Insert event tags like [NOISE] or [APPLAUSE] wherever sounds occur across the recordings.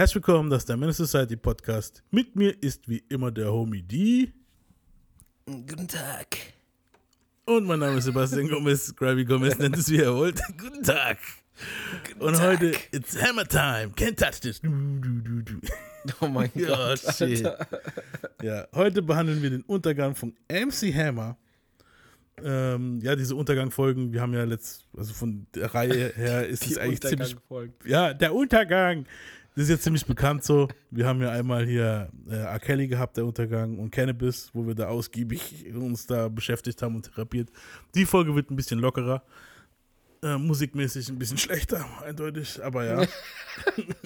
Herzlich willkommen, das ist der Menace Society Podcast. Mit mir ist wie immer der Homie D. Guten Tag. Und mein Name ist Sebastian Gomez. Gravy Gomez nennt es, wie er wollt. [LAUGHS] Guten Tag. Guten Und Tag. heute, it's Hammer Time. Can't touch this. Du, du, du, du. Oh mein [LAUGHS] Ja, Gott. shit. Alter. Ja, heute behandeln wir den Untergang von MC Hammer. Ähm, ja, diese Untergang-Folgen, wir haben ja letzt, also von der Reihe her ist [LAUGHS] es eigentlich ziemlich. Ja, der Untergang. Das ist jetzt ziemlich bekannt so. Wir haben ja einmal hier äh, R. Kelly gehabt, der Untergang, und Cannabis, wo wir da ausgiebig uns da beschäftigt haben und therapiert. Die Folge wird ein bisschen lockerer. Äh, musikmäßig ein bisschen [LAUGHS] schlechter, eindeutig, aber ja.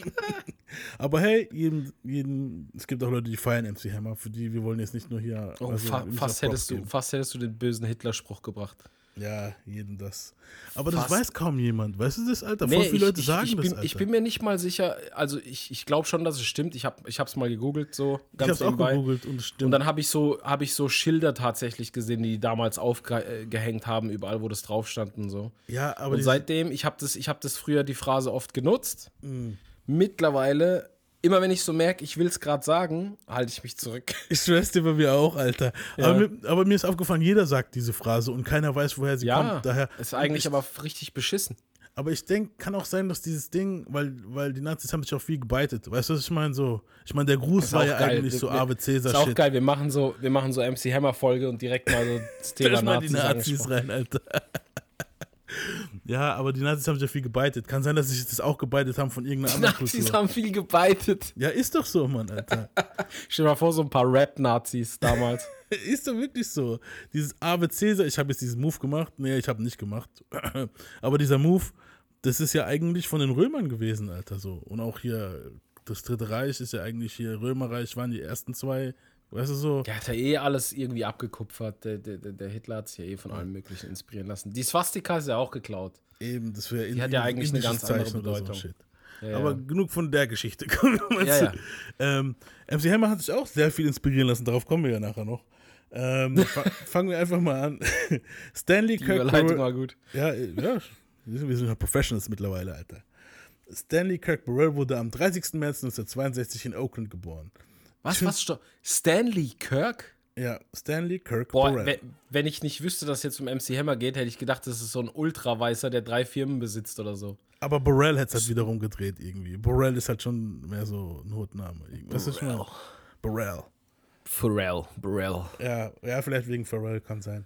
[LAUGHS] aber hey, jeden, jeden, es gibt auch Leute, die feiern MC Hammer, für die wir wollen jetzt nicht nur hier. Oh, also, fa fast, hättest du, fast hättest du den bösen Hitler-Spruch gebracht. Ja, jeden das. Aber das Fast. weiß kaum jemand. Weißt du das, Alter? Voll viele ich, Leute ich, sagen ich, das, bin, Alter. ich bin mir nicht mal sicher, also ich, ich glaube schon, dass es stimmt. Ich habe es mal gegoogelt, so ich ganz auch nebenbei. gegoogelt und es stimmt. Und dann habe ich, so, hab ich so Schilder tatsächlich gesehen, die damals aufgehängt haben, überall, wo das drauf stand und so. ja, aber Und seitdem, ich habe das, ich hab das früher die Phrase oft genutzt. Mhm. Mittlerweile, immer wenn ich so merke, ich will es gerade sagen, halte ich mich zurück. [LAUGHS] Ich schwör's dir bei mir auch, Alter. Ja. Aber, mir, aber mir ist aufgefallen, jeder sagt diese Phrase und keiner weiß, woher sie Ja, kommt. Daher, ist eigentlich ich, aber richtig beschissen. aber ich denke, kann auch sein, dass dieses Ding, weil, weil die Nazis haben sich auch viel gebeitet. Weißt du, was ich meine? So, ich meine, der Gruß war ja geil. eigentlich so Wir- Ave Ist auch geil, wir machen so, wir machen so MC Hammer Folge und direkt mal so das [LAUGHS] Thema Stell mal die Nazis, Nazis rein, Alter. Ja, aber die Nazis haben sich ja viel gebeitet. Kann sein, dass sie sich das auch gebeitet haben von irgendeiner anderen Nazis Kultur. haben viel gebeitet. Ja, ist doch so, Mann, Alter. [LAUGHS] Stell dir mal vor, so ein paar Rap-Nazis damals. [LAUGHS] Ist doch wirklich so. Dieses Ave Cäsar, ich habe jetzt diesen Move gemacht. Nee, ich habe nicht gemacht. [CLEARS THROAT] Aber dieser Move, das ist ja eigentlich von den Römern gewesen, Alter, so. Und auch hier, das Dritte Reich ist ja eigentlich hier, Römerreich waren die ersten zwei, weißt du so. Der hat ja eh alles irgendwie abgekupfert. Der, der, der- Hitler hat sich ja eh von allem Möglichen inspirieren lassen. Die Swastika ist ja auch geklaut. Eben, das wäre Die hat ja eigentlich eine ganz andere Bedeutung. Shit. Ja, Aber ja. genug von der Geschichte. [LAUGHS] Ja. Ähm, MC Hammer hat sich auch sehr viel inspirieren lassen, darauf kommen wir ja nachher noch. Ähm, [LAUGHS] fa- fangen wir einfach mal an. [LAUGHS] Stanley Die Kirk Burrell- war gut. Ja, äh, ja, wir sind, wir sind ja Professionals mittlerweile, Alter. Stanley Kirk Burrell wurde am 30. März 1962 in Oakland geboren. Was, was? sto- Stanley Kirk? Ja, Stanley Kirk Boah, Burrell. we- wenn ich nicht wüsste, dass es jetzt um MC Hammer geht, hätte ich gedacht, das ist so ein Ultraweißer, der drei Firmen besitzt oder so. Aber Burrell hat es halt wiederum gedreht irgendwie. Burrell ist halt schon mehr so ein Hutname. Was ist schon? Burrell. Pharrell, Burrell. Ja, ja, vielleicht wegen Pharrell kann sein.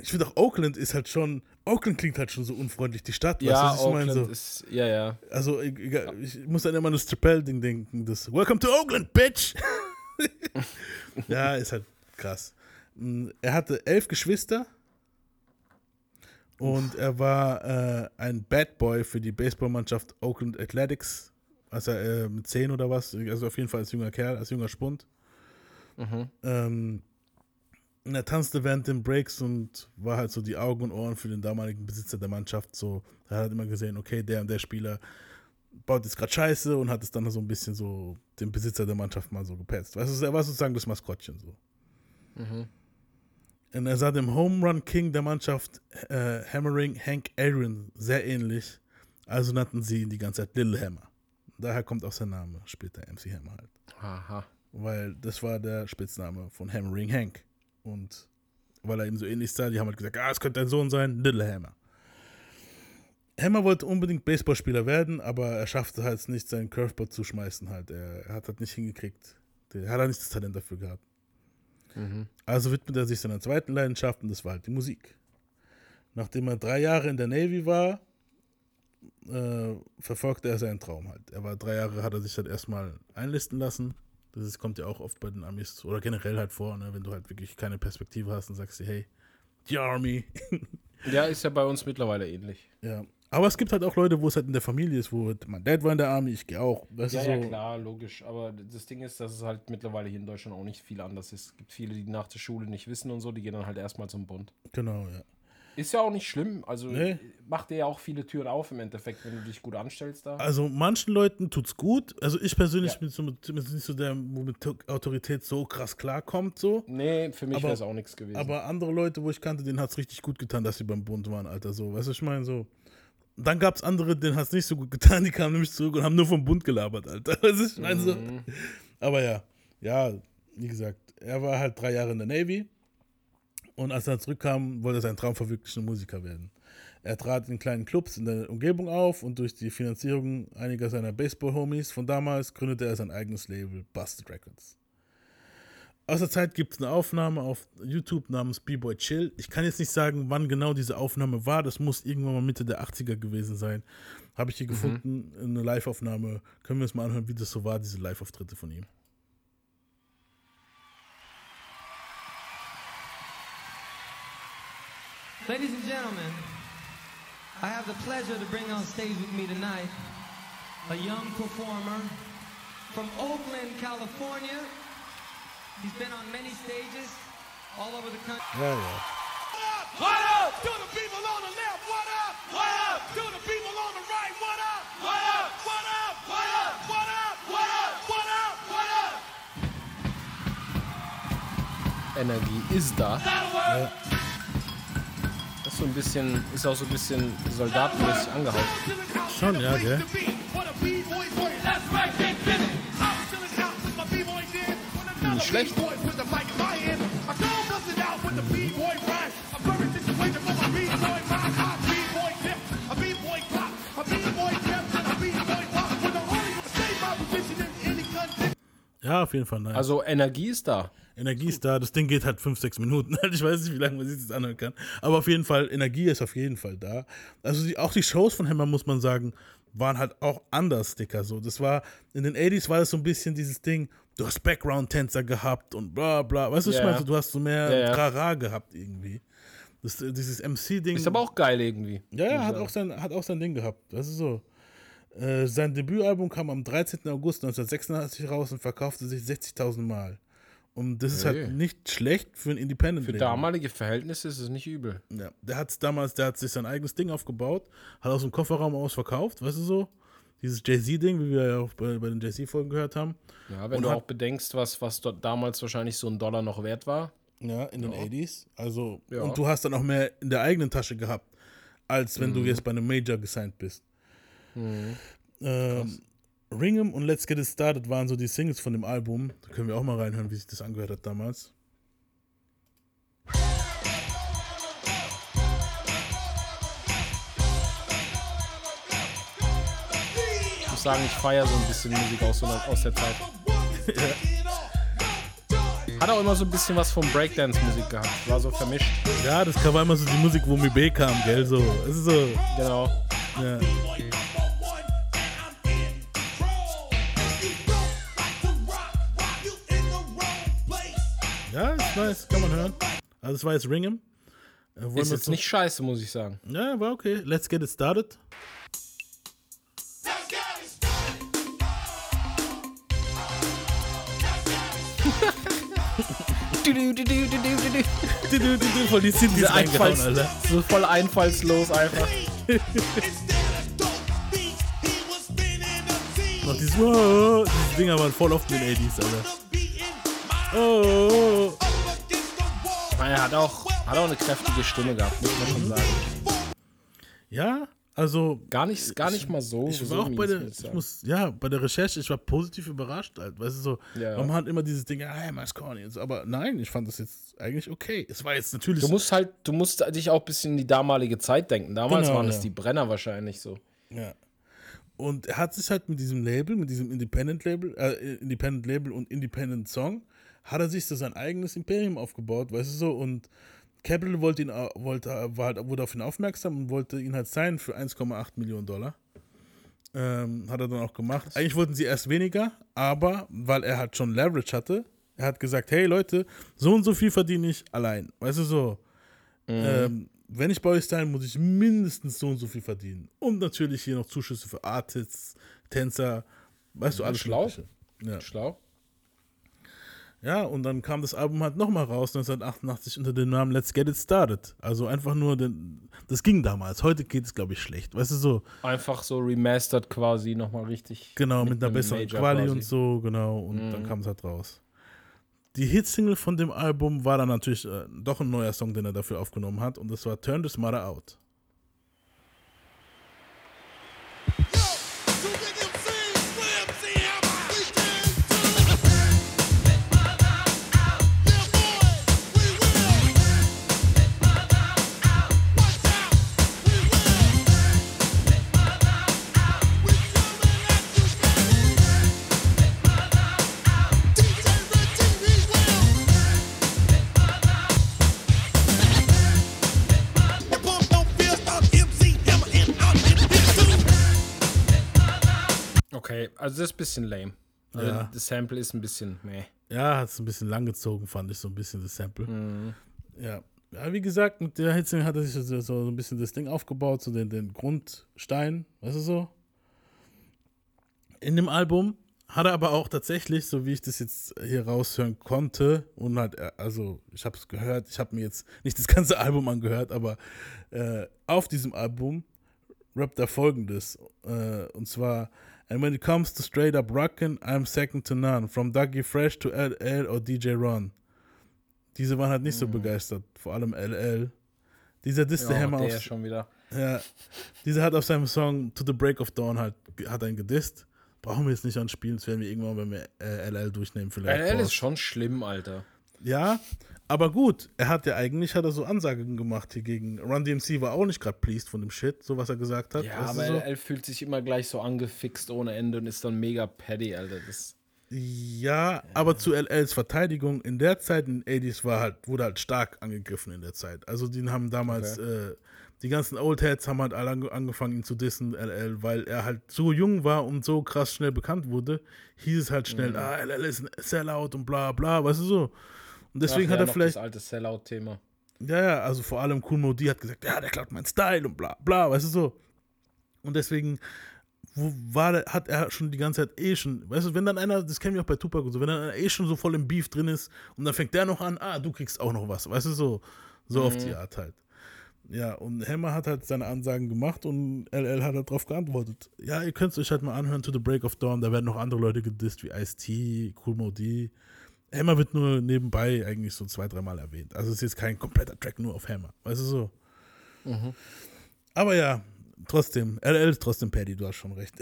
Ich finde auch Oakland ist halt schon. Oakland klingt halt schon so unfreundlich, die Stadt. Ja, weißt du? Oakland So, ist, ja, ja. also, ich, ich muss dann immer an das Chappelle-Ding denken. Das Welcome to Oakland, bitch! [LAUGHS] ja, ist halt krass. Mm, Er hatte elf Geschwister und er war äh, ein Bad Boy für die Baseballmannschaft Oakland Athletics. Also äh, mit zehn oder was. Also auf jeden Fall als junger Kerl, als junger Spund. Mhm. Ähm, und er tanzte während den Breaks und war halt so die Augen und Ohren für den damaligen Besitzer der Mannschaft. So, er hat immer gesehen, okay, der und der Spieler baut jetzt gerade Scheiße und hat es dann so ein bisschen so den Besitzer der Mannschaft mal so gepetzt. Weißt du, er war sozusagen das Maskottchen so. Mhm. Und er sah dem Home Run King der Mannschaft äh, Hammering Hank Aaron sehr ähnlich. Also nannten sie ihn die ganze Zeit Little Hammer. Daher kommt auch sein Name, später MC Hammer halt. Aha. Weil das war der Spitzname von Hammering Hank. Und weil er ihm so ähnlich sah, die haben halt gesagt, ah, es könnte dein Sohn sein, Little Hammer. Hammer wollte unbedingt Baseballspieler werden, aber er schaffte halt nicht, seinen Curveball zu schmeißen halt. Er, er hat halt nicht hingekriegt. Er hat halt nicht das Talent dafür gehabt. Mhm. Also widmete er sich seiner zweiten Leidenschaft und das war halt die Musik. Nachdem er drei Jahre in der Navy war, äh, verfolgte er seinen Traum halt. Er war drei Jahre, hat er sich halt erstmal einlisten lassen. Das ist, kommt ja auch oft bei den Amis oder generell halt vor, ne, wenn du halt wirklich keine Perspektive hast und sagst dir, hey, die Army. [LAUGHS] Ja, ist ja bei uns mittlerweile ähnlich. ja. Aber es gibt halt auch Leute, wo es halt in der Familie ist, wo mein Dad war in der Army, ich gehe auch. Weißt Ja, so, ja, klar, logisch. Aber das Ding ist, dass es halt mittlerweile hier in Deutschland auch nicht viel anders ist. Es gibt viele, die nach der Schule nicht wissen und so, die gehen dann halt erstmal zum Bund. Genau, ja. Ist ja auch nicht schlimm. Also Nee. macht dir ja auch viele Türen auf im Endeffekt, wenn du dich gut anstellst da. Also manchen Leuten tut's gut. Also ich persönlich Ja. bin so nicht so der, wo mit Autorität so krass klarkommt, so. Nee, für mich wäre es auch nichts gewesen. Aber andere Leute, wo ich kannte, denen hat's richtig gut getan, dass sie beim Bund waren, Alter. So, weißt du, ich meine, so. dann gab es andere, denen hat es nicht so gut getan, die kamen nämlich zurück und haben nur vom Bund gelabert, Alter. Das ist, also, Mhm. aber ja, ja, wie gesagt, er war halt drei Jahre in der Navy und als er zurückkam, wollte er seinen Traum verwirklichen und Musiker werden. Er trat in kleinen Clubs in der Umgebung auf und durch die Finanzierung einiger seiner Baseball-Homies von damals gründete er sein eigenes Label Busted Records. Aus der Zeit gibt es eine Aufnahme auf YouTube namens B-Boy Chill. Ich kann jetzt nicht sagen, wann genau diese Aufnahme war. Das muss irgendwann mal Mitte der 80er gewesen sein. Habe ich hier gefunden, eine Live-Aufnahme. Können wir uns mal anhören, wie das so war, diese Live-Auftritte von ihm. Ladies and gentlemen, I have the pleasure to bring on stage with me tonight a young performer from Oakland, California. He's been on many stages all over the country. What up? What up? To the people on the left, what up? What up? To the people on the right, what up? What up? What up? What up? What up? What up? What up? What up? Energie ist da. Ja. Das ist so ein bisschen, ist auch so ein bisschen soldatenmäßig angehaucht. Schon, ja, gell? Nicht schlecht. Ja, auf jeden Fall. Nice. Also Energie ist da. Energie ist da. Das Ding geht halt 5, 6 Minuten. [LAUGHS] Ich weiß nicht, wie lange man sich das anhören kann. Aber auf jeden Fall, Energie ist auf jeden Fall da. Also die, auch die Shows von Hammer, muss man sagen, waren halt auch anders, Dicker. So, das war, in den 80s war das so ein bisschen dieses Ding, du hast Background-Tänzer gehabt und bla bla. Weißt du, Ja, ich meine? Du hast so mehr. Trara gehabt irgendwie. Das, dieses MC-Ding. Ist aber auch geil irgendwie. Ja, ja, hat auch, sein, hat auch sein Ding gehabt. Das ist so. Äh, sein Debütalbum kam am 13. August 1986 raus und verkaufte sich 60.000 Mal. Und das ist Hey. halt nicht schlecht für ein independent Für damalige Verhältnisse ist es nicht übel. Ja, der hat damals, der hat sich sein eigenes Ding aufgebaut, hat aus dem Kofferraum aus verkauft, weißt du so? Dieses Jay-Z-Ding, wie wir ja auch bei, bei den Jay-Z-Folgen gehört haben. Ja, wenn Und du auch bedenkst, was, was dort damals wahrscheinlich so ein Dollar noch wert war. Ja, in den 80s. Also, Ja. und du hast dann auch mehr in der eigenen Tasche gehabt, als wenn Mhm. du jetzt bei einem Major gesigned bist. Ähm, Ringham und Let's Get It Started waren so die Singles von dem Album. Da können wir auch mal reinhören, wie sich das angehört hat damals. Ich muss sagen, ich feiere so ein bisschen Musik aus, aus der Zeit. [LAUGHS] Hat auch immer so ein bisschen was von Breakdance-Musik gehabt. War so vermischt. Ja, das war immer so die Musik, wo Mi B kam, gell? So, es ist so, Genau. ja. Nice, kann man hören. Also, das war jetzt Ringham. Äh, Ist jetzt zu- nicht scheiße, muss ich sagen. Ja, war okay. Let's get it started. [LAUGHS] Voll die reingehauen, Einfalls, Alter. so voll einfallslos einfach. Noch dieses, wow, diese Dinger waren voll oft in den 80s, Alter. Oh, oh, oh. Er hat auch, hat auch eine kräftige Stimme gehabt, muss man schon sagen. Ja, also Gar nicht, gar nicht mal so. ich so war auch bei der, ich ich muss, ja, bei der Recherche, ich war positiv überrascht, halt, weißt du so, Ja. man hat immer dieses Ding, hey, man ist corny so, aber nein, ich fand das jetzt eigentlich okay. Es war jetzt natürlich, Du musst halt, du musst dich auch ein bisschen in die damalige Zeit denken. Damals Genau, waren es ja. die Brenner wahrscheinlich so. ja. Und er hat sich halt mit diesem Label, mit diesem Independent Label, äh, Independent Label und Independent Song, hat er sich so sein eigenes Imperium aufgebaut, weißt du so, und Capital wollte ihn, au- wollte, war halt, wurde auf ihn aufmerksam und wollte ihn halt sein für 1,8 Millionen Dollar. Ähm, hat er dann auch gemacht. Eigentlich wollten sie erst weniger, aber weil er halt schon Leverage hatte, er hat gesagt, hey Leute, so und so viel verdiene ich allein. Weißt du so, ähm, wenn ich bei euch sein, muss ich mindestens so und so viel verdienen. Und natürlich hier noch Zuschüsse für Artists, Tänzer, weißt du, alles schlau. Mögliche. Ja. Schlau. Ja, und dann kam das Album halt nochmal raus, 1988, unter dem Namen Let's Get It Started. Also einfach nur, den, das ging damals. Heute geht es, glaube ich, schlecht. Weißt du, so, Einfach so remastered quasi nochmal richtig. genau, mit, einer einem besseren Major Quali quasi. und so, genau. Und dann kam es halt raus. Die Hitsingle von dem Album war dann natürlich äh, doch ein neuer Song, den er dafür aufgenommen hat. Und das war Turn This Mother Out. Also das ist ein bisschen lame. Also Ja. Das Sample ist ein bisschen meh. Ja, hat es ein bisschen langgezogen, fand ich so ein bisschen das Sample. Mhm. Ja. ja, wie gesagt, mit der Hitze hat er sich so, so ein bisschen das Ding aufgebaut, so den, den Grundstein, weißt du so? In dem Album hat er aber auch tatsächlich, so wie ich das jetzt hier raushören konnte, und halt, äh, also ich habe es gehört, ich habe mir jetzt nicht das ganze [LAUGHS] Album angehört, aber äh, auf diesem Album rappt er folgendes, äh, und zwar, And when it comes to straight up rockin', I'm second to none, from Dougie Fresh to LL or DJ Ron. Diese waren halt nicht so begeistert, vor allem LL. Dieser disste Ja, Hammer auf, schon wieder. ja, dieser hat auf seinem Song To the Break of Dawn halt, hat einen gedisst. Brauchen wir jetzt nicht anspielen, das werden wir irgendwann, wenn wir äh, LL durchnehmen, vielleicht. LL ist schon schlimm, Alter. Ja, aber gut, er hat ja eigentlich, hat er so Ansagen gemacht hier gegen Run DMC, war auch nicht gerade pleased von dem Shit, so was er gesagt hat. Ja, aber so? LL fühlt sich immer gleich so angefixt ohne Ende und ist dann mega paddy, Alter. Das, Ja, aber zu LLs Verteidigung, in der Zeit in den 80s war halt, wurde halt stark angegriffen in der Zeit. Also die haben damals, äh, die ganzen Oldheads haben halt alle ange- angefangen, ihn zu dissen, LL, weil er halt so jung war und so krass schnell bekannt wurde, hieß es halt schnell, ah, LL ist ein Sellout und bla bla, weißt du so. Und deswegen Ach hat ja, er vielleicht, Das alte Sellout-Thema. ja, ja, also vor allem Cool Modi hat gesagt, ja, der klaut meinen Style und bla bla, weißt du so. Und deswegen wo war der, hat er schon die ganze Zeit eh schon, weißt du, wenn dann einer, das kennen wir auch bei Tupac und so, wenn dann einer eh schon so voll im Beef drin ist und dann fängt der noch an, ah, du kriegst auch noch was, weißt du, so, so auf die Art halt. Ja, und Hammer hat halt seine Ansagen gemacht und LL hat halt drauf geantwortet. Ja, ihr könnt es euch halt mal anhören, To the Break of Dawn, da werden noch andere Leute gedisst, wie Ice-T, Cool Modi. Hammer wird nur nebenbei eigentlich so zwei, dreimal erwähnt. Also es ist jetzt kein kompletter Track nur auf Hammer, weißt du so. Aber ja, trotzdem, LL ist trotzdem Paddy, du hast schon recht.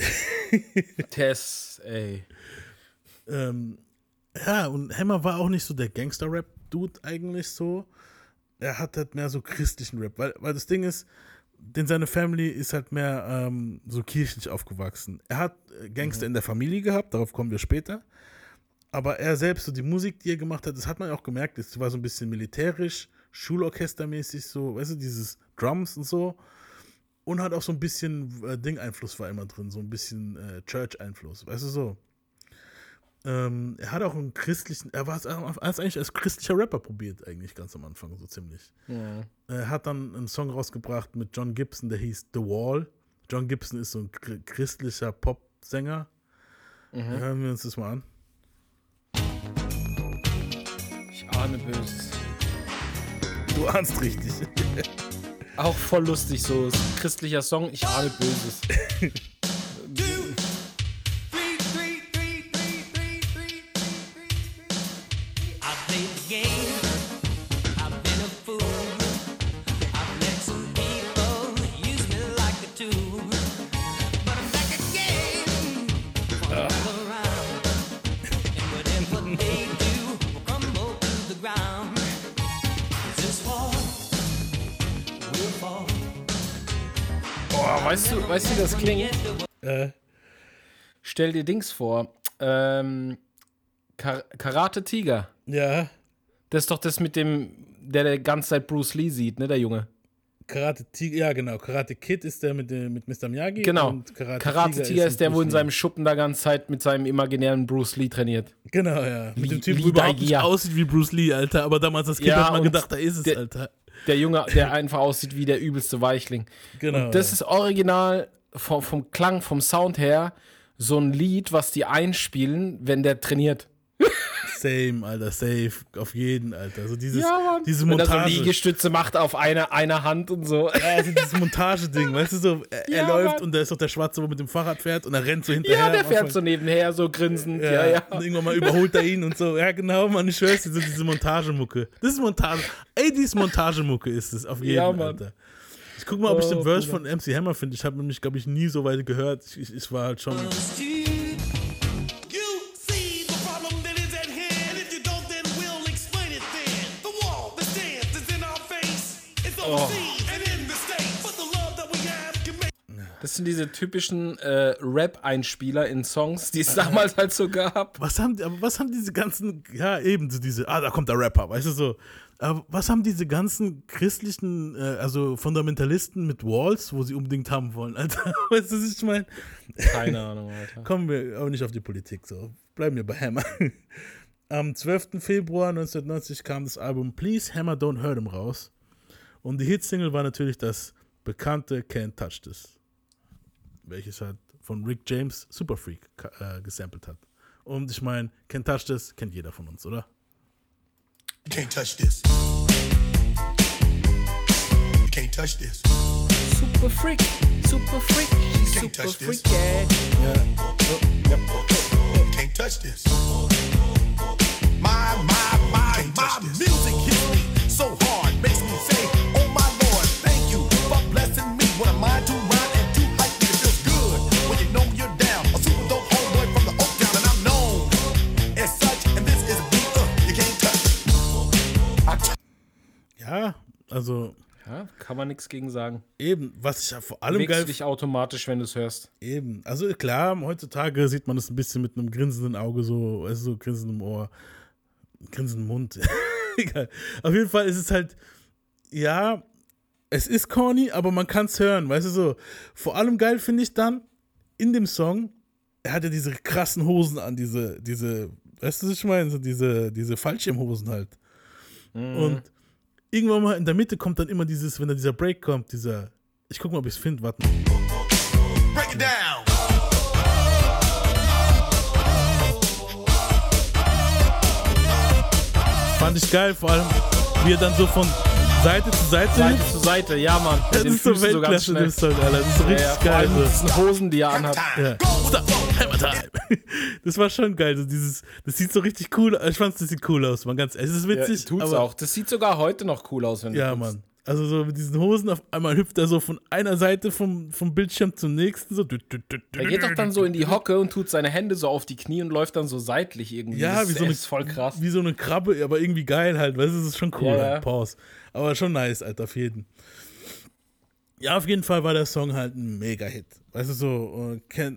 [LAUGHS] Tess, ey. ähm, ja, und Hammer war auch nicht so der Gangster-Rap-Dude eigentlich so. Er hat halt mehr so christlichen Rap, weil, weil das Ding ist, denn seine Family ist halt mehr ähm, so kirchlich aufgewachsen. Er hat äh, Gangster in der Familie gehabt, darauf kommen wir später. Aber er selbst, so die Musik, die er gemacht hat, das hat man auch gemerkt, das war so ein bisschen militärisch, Schulorchestermäßig, so, weißt du, dieses Drums und so. Und hat auch so ein bisschen äh, Ding-Einfluss war immer drin, so ein bisschen äh, Church-Einfluss, weißt du so. Ähm, er hat auch einen christlichen, er war es eigentlich als christlicher Rapper probiert, eigentlich ganz am Anfang, so ziemlich. Er hat dann einen Song rausgebracht mit John Gibson, der hieß The Wall. John Gibson ist so ein chr- christlicher Popsänger. Hören wir uns das mal an. Ich ahne Böses. Du ahnst richtig. Auch voll lustig, so christlicher Song, ich ahne Böses. [LAUGHS] weißt du, weißt du, wie das klingt? Äh, Stell dir Dings vor. Ähm, Kar Karate Tiger. ja, Das ist doch das mit dem, der der ganze Zeit Bruce Lee sieht, ne, der Junge. Karate Tiger, ja genau. Karate Kid ist der mit, dem- mit Mr. Miyagi. Genau. Karate, Karate Tiger ist der, wo in seinem Schuppen da ganze Zeit mit seinem imaginären Bruce Lee trainiert. Genau, ja. Mit Lee- dem Typ, Lee wo überhaupt nicht aussieht wie Bruce Lee, Alter. Aber damals als Kind Ja, hat man gedacht, da ist es, der- Alter. Der Junge, der einfach aussieht wie der übelste Weichling. Genau. Und das ist original vom, vom Klang, vom Sound her so ein Lied, was die einspielen, wenn der trainiert. Same, Alter, safe. Auf jeden, Alter. So dieses, Mann. diese Wenn er so Montage. Liegestütze macht auf eine, einer Hand und so. Ja, also dieses Montageding, weißt du so, er, er Ja, läuft Mann. und da ist doch der Schwarze, wo mit dem Fahrrad fährt und er rennt so hinterher. Ja, der fährt so nebenher, so grinsend. Ja, Ja, ja. Und irgendwann mal überholt er ihn und so. Ja, genau, Mann, ich schwör's dir, so diese Montagemucke. Das ist Montage. Ey, die ist Montagemucke, ist es, auf jeden Ja, Fall, Mann. Alter. Ich guck mal, ob ich Oh, den Verse von MC Hammer finde. Ich habe nämlich, glaube ich, nie so weit gehört. Ich, ich, ich war halt schon. Make Das sind diese typischen äh, Rap-Einspieler in Songs, die es damals halt so gab. Was haben, was haben diese ganzen, ja, eben so diese, ah, da kommt der Rapper, weißt du so. Aber was haben diese ganzen christlichen, äh, also Fundamentalisten mit Walls, wo sie unbedingt haben wollen, Alter? [LAUGHS] Weißt du, was ich meine? Keine Ahnung, Alter. Kommen wir auch nicht auf die Politik, so. Bleiben wir bei Hammer. [LAUGHS] Am 12. Februar 1990 kam das Album Please Hammer Don't Hurt Him raus. Und die Hitsingle war natürlich das bekannte Can't Touch This, welches halt von Rick James Super Freak äh, gesampelt hat. Und ich meine, Can't Touch This kennt jeder von uns, oder? Can't touch this. Can't touch this. Super Freak, Super Freak, she's Can't super touch this. freak, yeah. You can't touch this. My, my, my, my music also Ja, kann man nichts gegen sagen. eben, was ich ja vor allem Bewegst geil du dich automatisch, wenn du es hörst. Eben. Also klar, heutzutage sieht man das ein bisschen mit einem grinsenden Auge, so, weißt du, so grinsendem Ohr, grinsenden Mund. [LAUGHS] Egal. Auf jeden Fall ist es halt, ja, es ist corny, aber man kann es hören, weißt du so. Vor allem geil finde ich dann in dem Song, er hat ja diese krassen Hosen an, diese, diese, weißt du, was ich meine? So diese, diese Fallschirmhosen halt. Und irgendwann mal in der Mitte kommt dann immer dieses, wenn da dieser Break kommt, dieser, ich guck mal, ob ich es finde, warte. break it down. Fand ich geil, vor allem, wie er dann so von Seite zu Seite, Seite zu Seite, ja, Mann. Das ist so Weltklasse, das Song, Alter. Das ist so Ja, richtig ja, vor geil. allem mit So. diesen Hosen, die er anhat. Ja. Stop, Hammer [LAUGHS] Time. Das war schon geil. So dieses, das sieht so richtig cool aus. Ich fand das sieht cool aus, man. Ganz, es ist Ja, witzig. tut's aber, auch. Das sieht sogar heute noch cool aus, wenn du Ja, guckst. Mann. Also so mit diesen Hosen, auf einmal hüpft er so von einer Seite vom, vom Bildschirm zum nächsten. So. Er geht doch dann so in die Hocke und tut seine Hände so auf die Knie und läuft dann so seitlich irgendwie. Ja, das wie so, eine, ist voll krass. wie so eine Krabbe, aber irgendwie geil halt. Weißt du, das ist schon cool. Ja, ja. Halt. Pause. Aber schon nice, Alter, auf jeden. Ja, auf jeden Fall war der Song halt ein Mega-Hit. Weißt du so, äh, äh,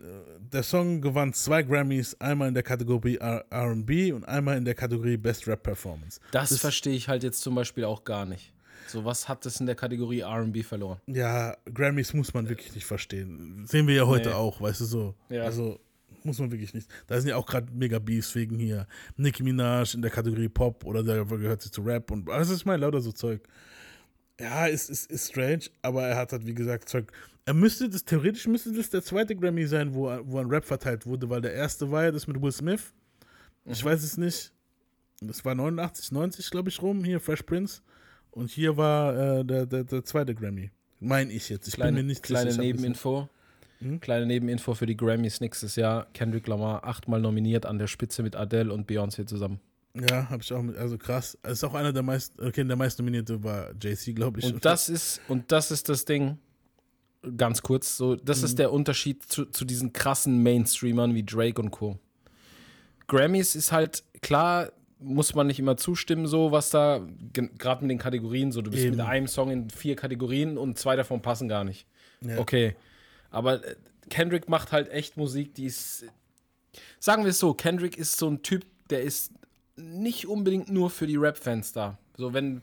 der Song gewann zwei Grammys, einmal in der Kategorie RB und einmal in der Kategorie Best Rap Performance. Das, verstehe ich halt jetzt zum Beispiel auch gar nicht. So, was hat das in der Kategorie RB verloren? Ja, Grammys muss man wirklich nicht verstehen. Sehen wir ja heute Nee. auch, weißt du so. Ja. Also muss man wirklich nicht. Da sind ja auch gerade mega Beefs wegen hier Nicki Minaj in der Kategorie Pop oder der gehört sich zu Rap und was ist mein lauter so Zeug. Ja, ist, ist, ist strange, aber er hat halt, wie gesagt, Zeug. Er müsste das, theoretisch müsste das der zweite Grammy sein, wo, wo ein Rap verteilt wurde, weil der erste war ja das mit Will Smith. Ich weiß es nicht. Das war 89, 90, glaube ich, rum, hier Fresh Prince. Und hier war äh, der, der, der zweite Grammy. Mein ich jetzt. Ich Kleine, bin mir nicht kleine sicher. Nebeninfo. Hm? Kleine Nebeninfo für die Grammys nächstes Jahr. Kendrick Lamar achtmal nominiert an der Spitze mit Adele und Beyoncé zusammen. Ja, habe ich auch mit. Also krass. Es ist auch einer der meisten. Okay, der meist nominierte war JC, glaube ich. Und das ist, und das ist das Ding, ganz kurz, so, das Mhm. ist der Unterschied zu, zu diesen krassen Mainstreamern wie Drake und Co. Grammys ist halt, klar, muss man nicht immer zustimmen, so was da, gerade mit den Kategorien, so du bist Eben. mit einem Song in vier Kategorien und zwei davon passen gar nicht. Ja. Okay. Aber äh, Kendrick macht halt echt Musik, die ist, sagen wir es so, Kendrick ist so ein Typ, der ist nicht unbedingt nur für die Rap-Fans da. So, wenn,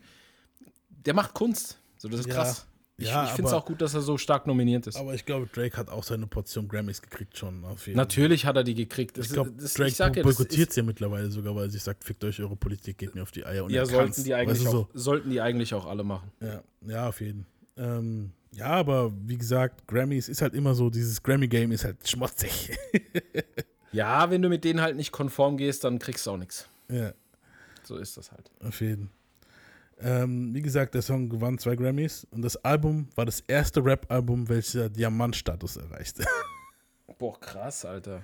der macht Kunst. So, das ist Ja. krass. Ich, Ja, ich finde es auch gut, dass er so stark nominiert ist. Aber ich glaube, Drake hat auch seine Portion Grammys gekriegt schon. Auf jeden Natürlich hat er die gekriegt. Das, Ich glaube, Drake ich ja, boykottiert es ja mittlerweile sogar, weil sich sagt, fickt euch eure Politik, geht mir auf die Eier. Und Ja, sollten die, eigentlich weißt du, auch, sollten die eigentlich auch alle machen. so. ja, ja, auf jeden. Ähm, ja, aber wie gesagt, Grammys ist halt immer so, dieses Grammy-Game ist halt schmutzig. [LAUGHS] Ja, wenn du mit denen halt nicht konform gehst, dann kriegst du auch nichts. ja, So ist das halt. auf jeden. Ähm, wie gesagt, der Song gewann zwei Grammys und das Album war das erste Rap-Album, welches Diamantstatus erreichte. [LAUGHS] Boah, krass, Alter.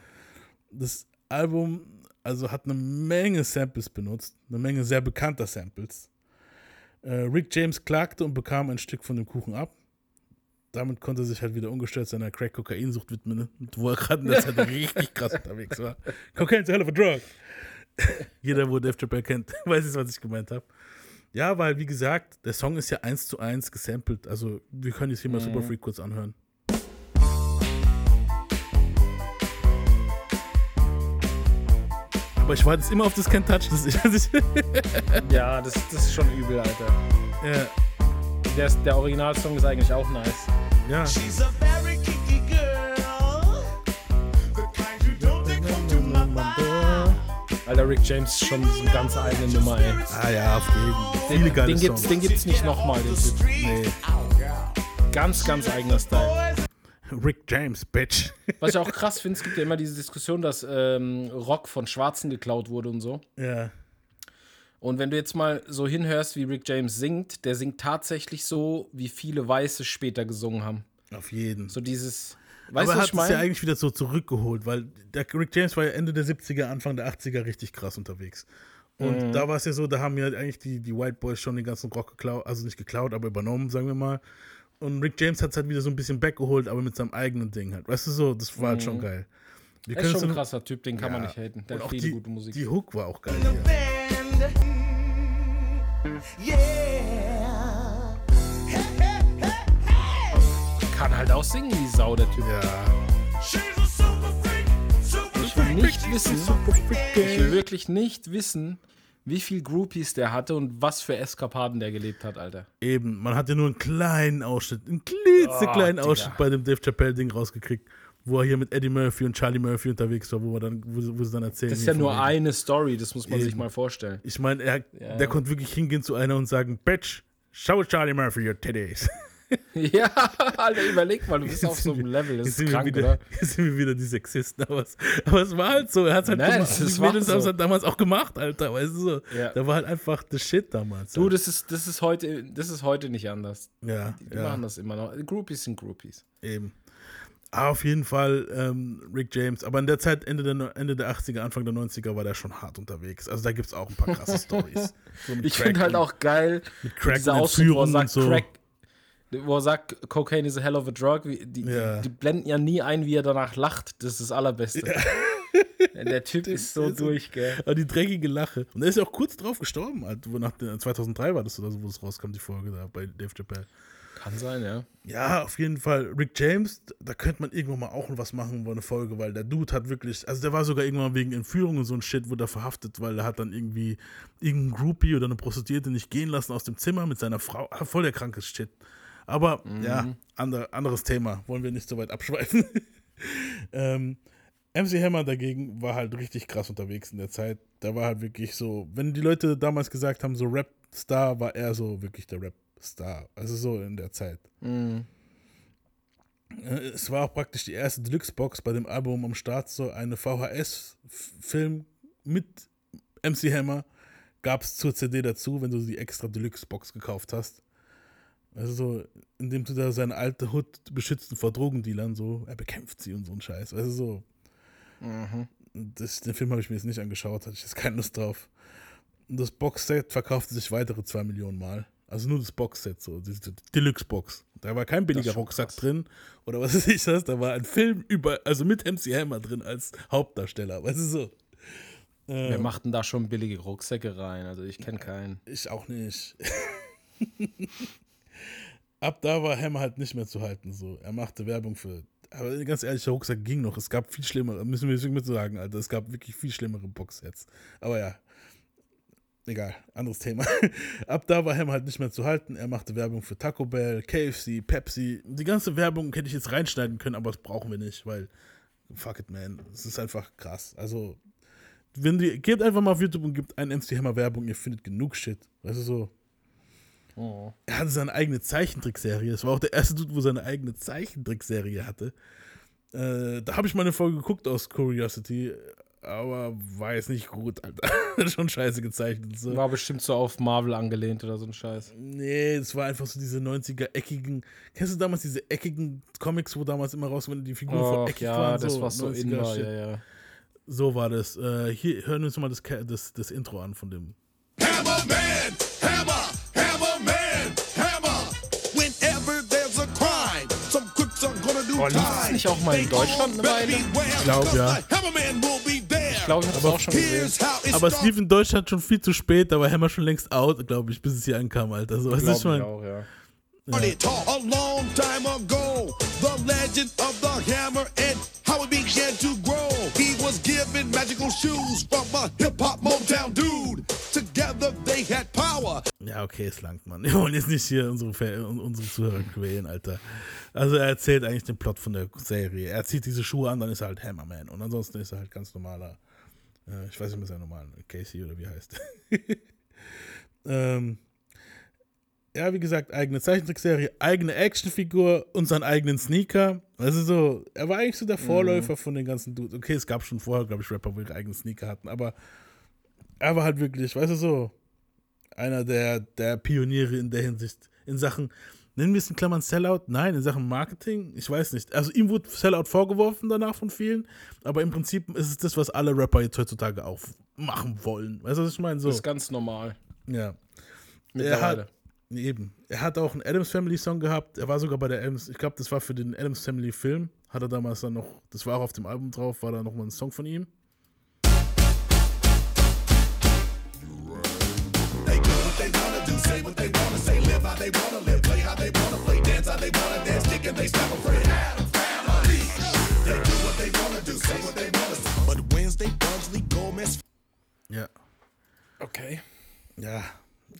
das Album also hat eine Menge Samples benutzt, eine Menge sehr bekannter Samples. Äh, Rick James klagte und bekam ein Stück von dem Kuchen ab. Damit konnte er sich halt wieder ungestört seiner Crack-Kokainsucht widmen, wo er gerade in der Zeit [LAUGHS] richtig krass unterwegs war. Cocaine is a hell of a drug. [LAUGHS] Jeder, wo Def Chappelle kennt, weiß jetzt, was ich gemeint habe. Ja, weil wie gesagt, der Song ist ja eins zu eins gesampelt. Also wir können jetzt hier mal. Super Freak kurz anhören. Aber ich warte jetzt immer auf das Can't Touch. Das ich, ja, das, das ist schon übel, Alter. Ja. Der, der Originalsong ist eigentlich auch nice. Ja. Alter, Rick James ist schon so eine ganz eigene Nummer, ey. Ah ja, auf jeden Fall. Den, geile den, gibt's, Songs. den gibt's nicht nochmal, den Typ. nee. Ganz, ganz eigener Style. Rick James, Bitch. Was ich auch [LAUGHS] krass finde, es gibt ja immer diese Diskussion, dass ähm, Rock von Schwarzen geklaut wurde und so. ja. Und wenn du jetzt mal so hinhörst, wie Rick James singt, der singt tatsächlich so, wie viele Weiße später gesungen haben. Auf jeden. So dieses. Aber Weißt er du, was hat ich es ja eigentlich wieder so zurückgeholt, weil der Rick James war ja Ende der 70er, Anfang der 80er richtig krass unterwegs. Und Mhm. da war es ja so, da haben ja eigentlich die, die White Boys schon den ganzen Rock geklaut, also nicht geklaut, aber übernommen, sagen wir mal. Und Rick James hat es halt wieder so ein bisschen backgeholt, aber mit seinem eigenen Ding halt. Weißt du so, das war halt schon geil. Wir Er ist können schon ein krasser Typ, den kann man Ja. nicht haten. Der Und hat auch viele die, gute Musik. die Hook war auch geil. Hier. Yeah. Halt auch singen wie Sau, der Typ. Ja. Ich will nicht wissen, ich will wirklich nicht wissen, wie viel Groupies der hatte und was für Eskapaden der gelebt hat, Alter. Eben, man hat ja nur einen kleinen Ausschnitt, einen klitzekleinen Oh. Ausschnitt bei dem Dave Chappelle-Ding rausgekriegt, wo er hier mit Eddie Murphy und Charlie Murphy unterwegs war, wo, er dann, wo, sie- wo sie dann erzählen. Das ist ja nur wegen- eine Story, das muss man sich Eben. mal vorstellen. Ich meine, er, Ja. der konnte wirklich hingehen zu einer und sagen, Bitch, show Charlie Murphy your titties. [LAUGHS] Ja, Alter, überleg mal, du bist auf so einem Level, das ist sind, wir krank, wieder, oder? [LAUGHS] jetzt sind wir wieder die Sexisten, aber es, aber es war halt so, er hat halt Nein, gemacht. das die Mädels wahr haben es so. halt damals auch gemacht, Alter, weißt du so. Ja. Da war halt einfach the shit damals. Du, halt. das ist, das ist heute, das ist heute nicht anders. ja, Die ja. machen das immer noch. Groupies sind Groupies. Eben. Ah, auf jeden Fall ähm, Rick James. Aber in der Zeit, Ende der, Ende der 80er, Anfang der 90er, war der schon hart unterwegs. Also da gibt es auch ein paar krasse [LAUGHS] Stories. So Ich finde halt auch geil, mit Crack Entführung sagt, und so. Crack, wo er sagt, Cocaine is a hell of a drug. Die, Ja. die, die blenden ja nie ein, wie er danach lacht. Das ist das Allerbeste. Der Typ [LAUGHS] ist so ist durch, gell? Aber die dreckige Lache. Und er ist ja auch kurz drauf gestorben, halt, wo nach den, 2003 war das oder so, wo es rauskam, die Folge da bei Dave Chappelle. Kann sein, ja. Ja, auf jeden Fall. Rick James, da könnte man irgendwann mal auch was machen, wo eine Folge, weil der Dude hat wirklich, also der war sogar irgendwann wegen Entführung und so ein Shit, wurde er verhaftet, weil er hat dann irgendwie irgendeinen Groupie oder eine Prostituierte nicht gehen lassen aus dem Zimmer mit seiner Frau. Ah, Voll der krankes Shit. Aber ja, ander, anderes Thema. Wollen wir nicht so weit abschweifen. [LAUGHS] ähm, MC Hammer dagegen war halt richtig krass unterwegs in der Zeit. Der war halt wirklich so, wenn die Leute damals gesagt haben, so Rap-Star, war er so wirklich der Rap-Star. Also so in der Zeit. Äh, Es war auch praktisch die erste Deluxe-Box bei dem Album am Start, so eine VHS-Film mit MC Hammer gab es zur CD dazu, wenn du die extra Deluxe-Box gekauft hast. Also so, indem du da seine alte Hut beschützen vor Drogendealern, so, er bekämpft sie und so ein Scheiß. Also so. Das, den Film habe ich mir jetzt nicht angeschaut, hatte ich jetzt keine Lust drauf. Und das Boxset verkaufte sich weitere 2 Millionen Mal. Also nur das Boxset, so, diese Deluxe-Box. Da war kein billiger Rucksack krass. drin oder was [LAUGHS] weiß ich das, da war ein Film über, also mit MC Hammer drin als Hauptdarsteller, weißt du so. Wer macht denn da schon billige Rucksäcke rein? Also ich kenne keinen. Ich auch nicht. [LAUGHS] Ab da war Hammer halt nicht mehr zu halten. So. Er machte Werbung für. Aber ganz ehrlich, der Rucksack ging noch. Es gab viel schlimmere, müssen wir wirklich mit sagen, Alter. Es gab wirklich viel schlimmere Boxsets. Aber ja. Egal, anderes Thema. [LAUGHS] Ab da war Hammer halt nicht mehr zu halten. Er machte Werbung für Taco Bell, KFC, Pepsi. Die ganze Werbung hätte ich jetzt reinschneiden können, aber das brauchen wir nicht, weil fuck it, man. Es ist einfach krass. Also, wenn die, geht einfach mal auf YouTube und gibt einen MC Hammer Werbung, ihr findet genug Shit. Weißt du so? Er hatte seine eigene Zeichentrickserie. Es war auch der erste Dude, wo seine eigene Zeichentrickserie hatte. Äh, da habe ich mal eine Folge geguckt aus Curiosity, aber war jetzt nicht gut, Alter. [LAUGHS] Schon scheiße gezeichnet. So. War bestimmt so auf Marvel angelehnt oder so ein Scheiß. Nee, es war einfach so diese 90er eckigen. Kennst du damals diese eckigen Comics, wo damals immer raus, wenn die Figuren voll Och, eckig ja, waren? das was so in 90er war, ja, ja. So war das. Äh, hier hören wir uns mal das, das, das Intro an von dem. Hammer Oh, lief time. nicht auch mal in Deutschland eine Weile? Ich glaub, 'cause ja. Ich glaube, ich habe es auch schon gesehen. Aber es lief in Deutschland schon viel zu spät, da war Hammer schon längst out, glaube ich, bis es hier ankam, Alter. So, was Glaub ist mein, auch, ja. It a long time ago. The legend of the hammer and how it began to grow. He was giving magical shoes from a hip hop Motown dude. Together they had power. Ja, okay, es langt, Mann. [LAUGHS] Wir wollen jetzt nicht hier unsere, unsere Zuhörer quälen, Alter. Also er erzählt eigentlich den Plot von der Serie. Er zieht diese Schuhe an, dann ist er halt Hammerman. Und ansonsten ist er halt ganz normaler, äh, ich weiß nicht mehr seinen normalen, Casey oder wie er heißt. [LAUGHS] ähm, ja, wie gesagt, eigene Zeichentrickserie, eigene Actionfigur und seinen eigenen Sneaker. Also so, er war eigentlich so der Vorläufer von den ganzen Dudes. Okay, es gab schon vorher, glaube ich, Rapper, wo ihre eigenen Sneaker hatten, aber er war halt wirklich, weißt du so, einer der, der Pioniere in der Hinsicht, in Sachen, nennen wir es in Klammern Sellout? Nein, in Sachen Marketing? Ich weiß nicht. Also ihm wurde Sellout vorgeworfen danach von vielen, aber im Prinzip ist es das, was alle Rapper jetzt heutzutage auch machen wollen. Weißt du, was ich meine? So, Das ist ganz normal. ja. Er Mittlerweile. hat, eben. Er hat auch einen Adams Family Song gehabt. Er war sogar bei der Adams, ich glaube, das war für den Adams Family Film. Hat er damals dann noch, das war auch auf dem Album drauf, war da nochmal ein Song von ihm. Say what they wanna say, live how they wanna live, play how they wanna play, dance how they wanna dance, kick and they step afraid. They do what they wanna do, say what they wanna say. But Wednesday, Bugsley, Gomez, Ja. Okay. Ja,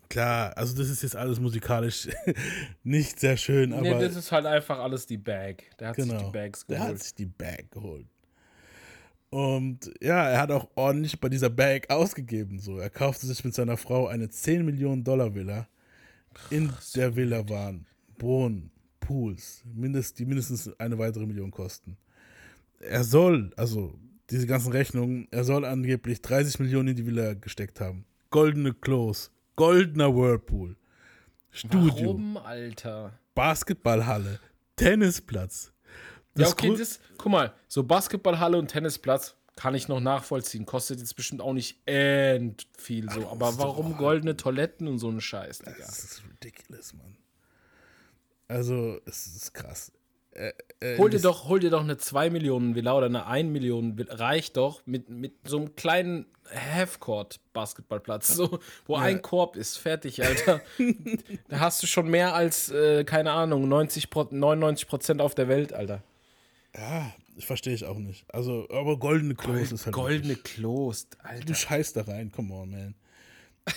klar. Also das ist jetzt alles musikalisch [LAUGHS] nicht sehr schön, aber nee, das ist halt einfach alles die Bag. Der hat sich genau. die Bags Der hat geholt. sich die Bag geholt. Und ja, er hat auch ordentlich bei dieser Bag ausgegeben. So, er kaufte sich mit seiner Frau eine 10 Millionen Dollar Villa. In der Villa waren Brunnen, Pools, mindest, die mindestens eine weitere Million kosten. Er soll, also diese ganzen Rechnungen, er soll angeblich 30 Millionen in die Villa gesteckt haben. Goldene Klos, goldener Whirlpool, Studio, Warum, Alter? Basketballhalle, Tennisplatz. Ja, Das okay, Grund- das, guck mal, so Basketballhalle und Tennisplatz kann ich noch nachvollziehen. Kostet jetzt bestimmt auch nicht end viel so. Aber warum goldene Toiletten und so ein Scheiß, Digga? Das ist ridiculous, Mann. Also, es ist krass. Äh, äh, Hol dir doch, hol dir doch eine 2 Millionen Villa oder eine 1 Millionen Villa. Reicht doch mit, mit so einem kleinen Half-Court-Basketballplatz, so, wo ein Korb ist. Fertig, Alter. [LAUGHS] da hast du schon mehr als, äh, keine Ahnung, 90 Pro 99 Prozent auf der Welt, Alter. Ja, ich verstehe ich auch nicht. Also, aber goldene Klos ist halt. Goldene Klos, Du Alter. scheißt da rein, come on, man.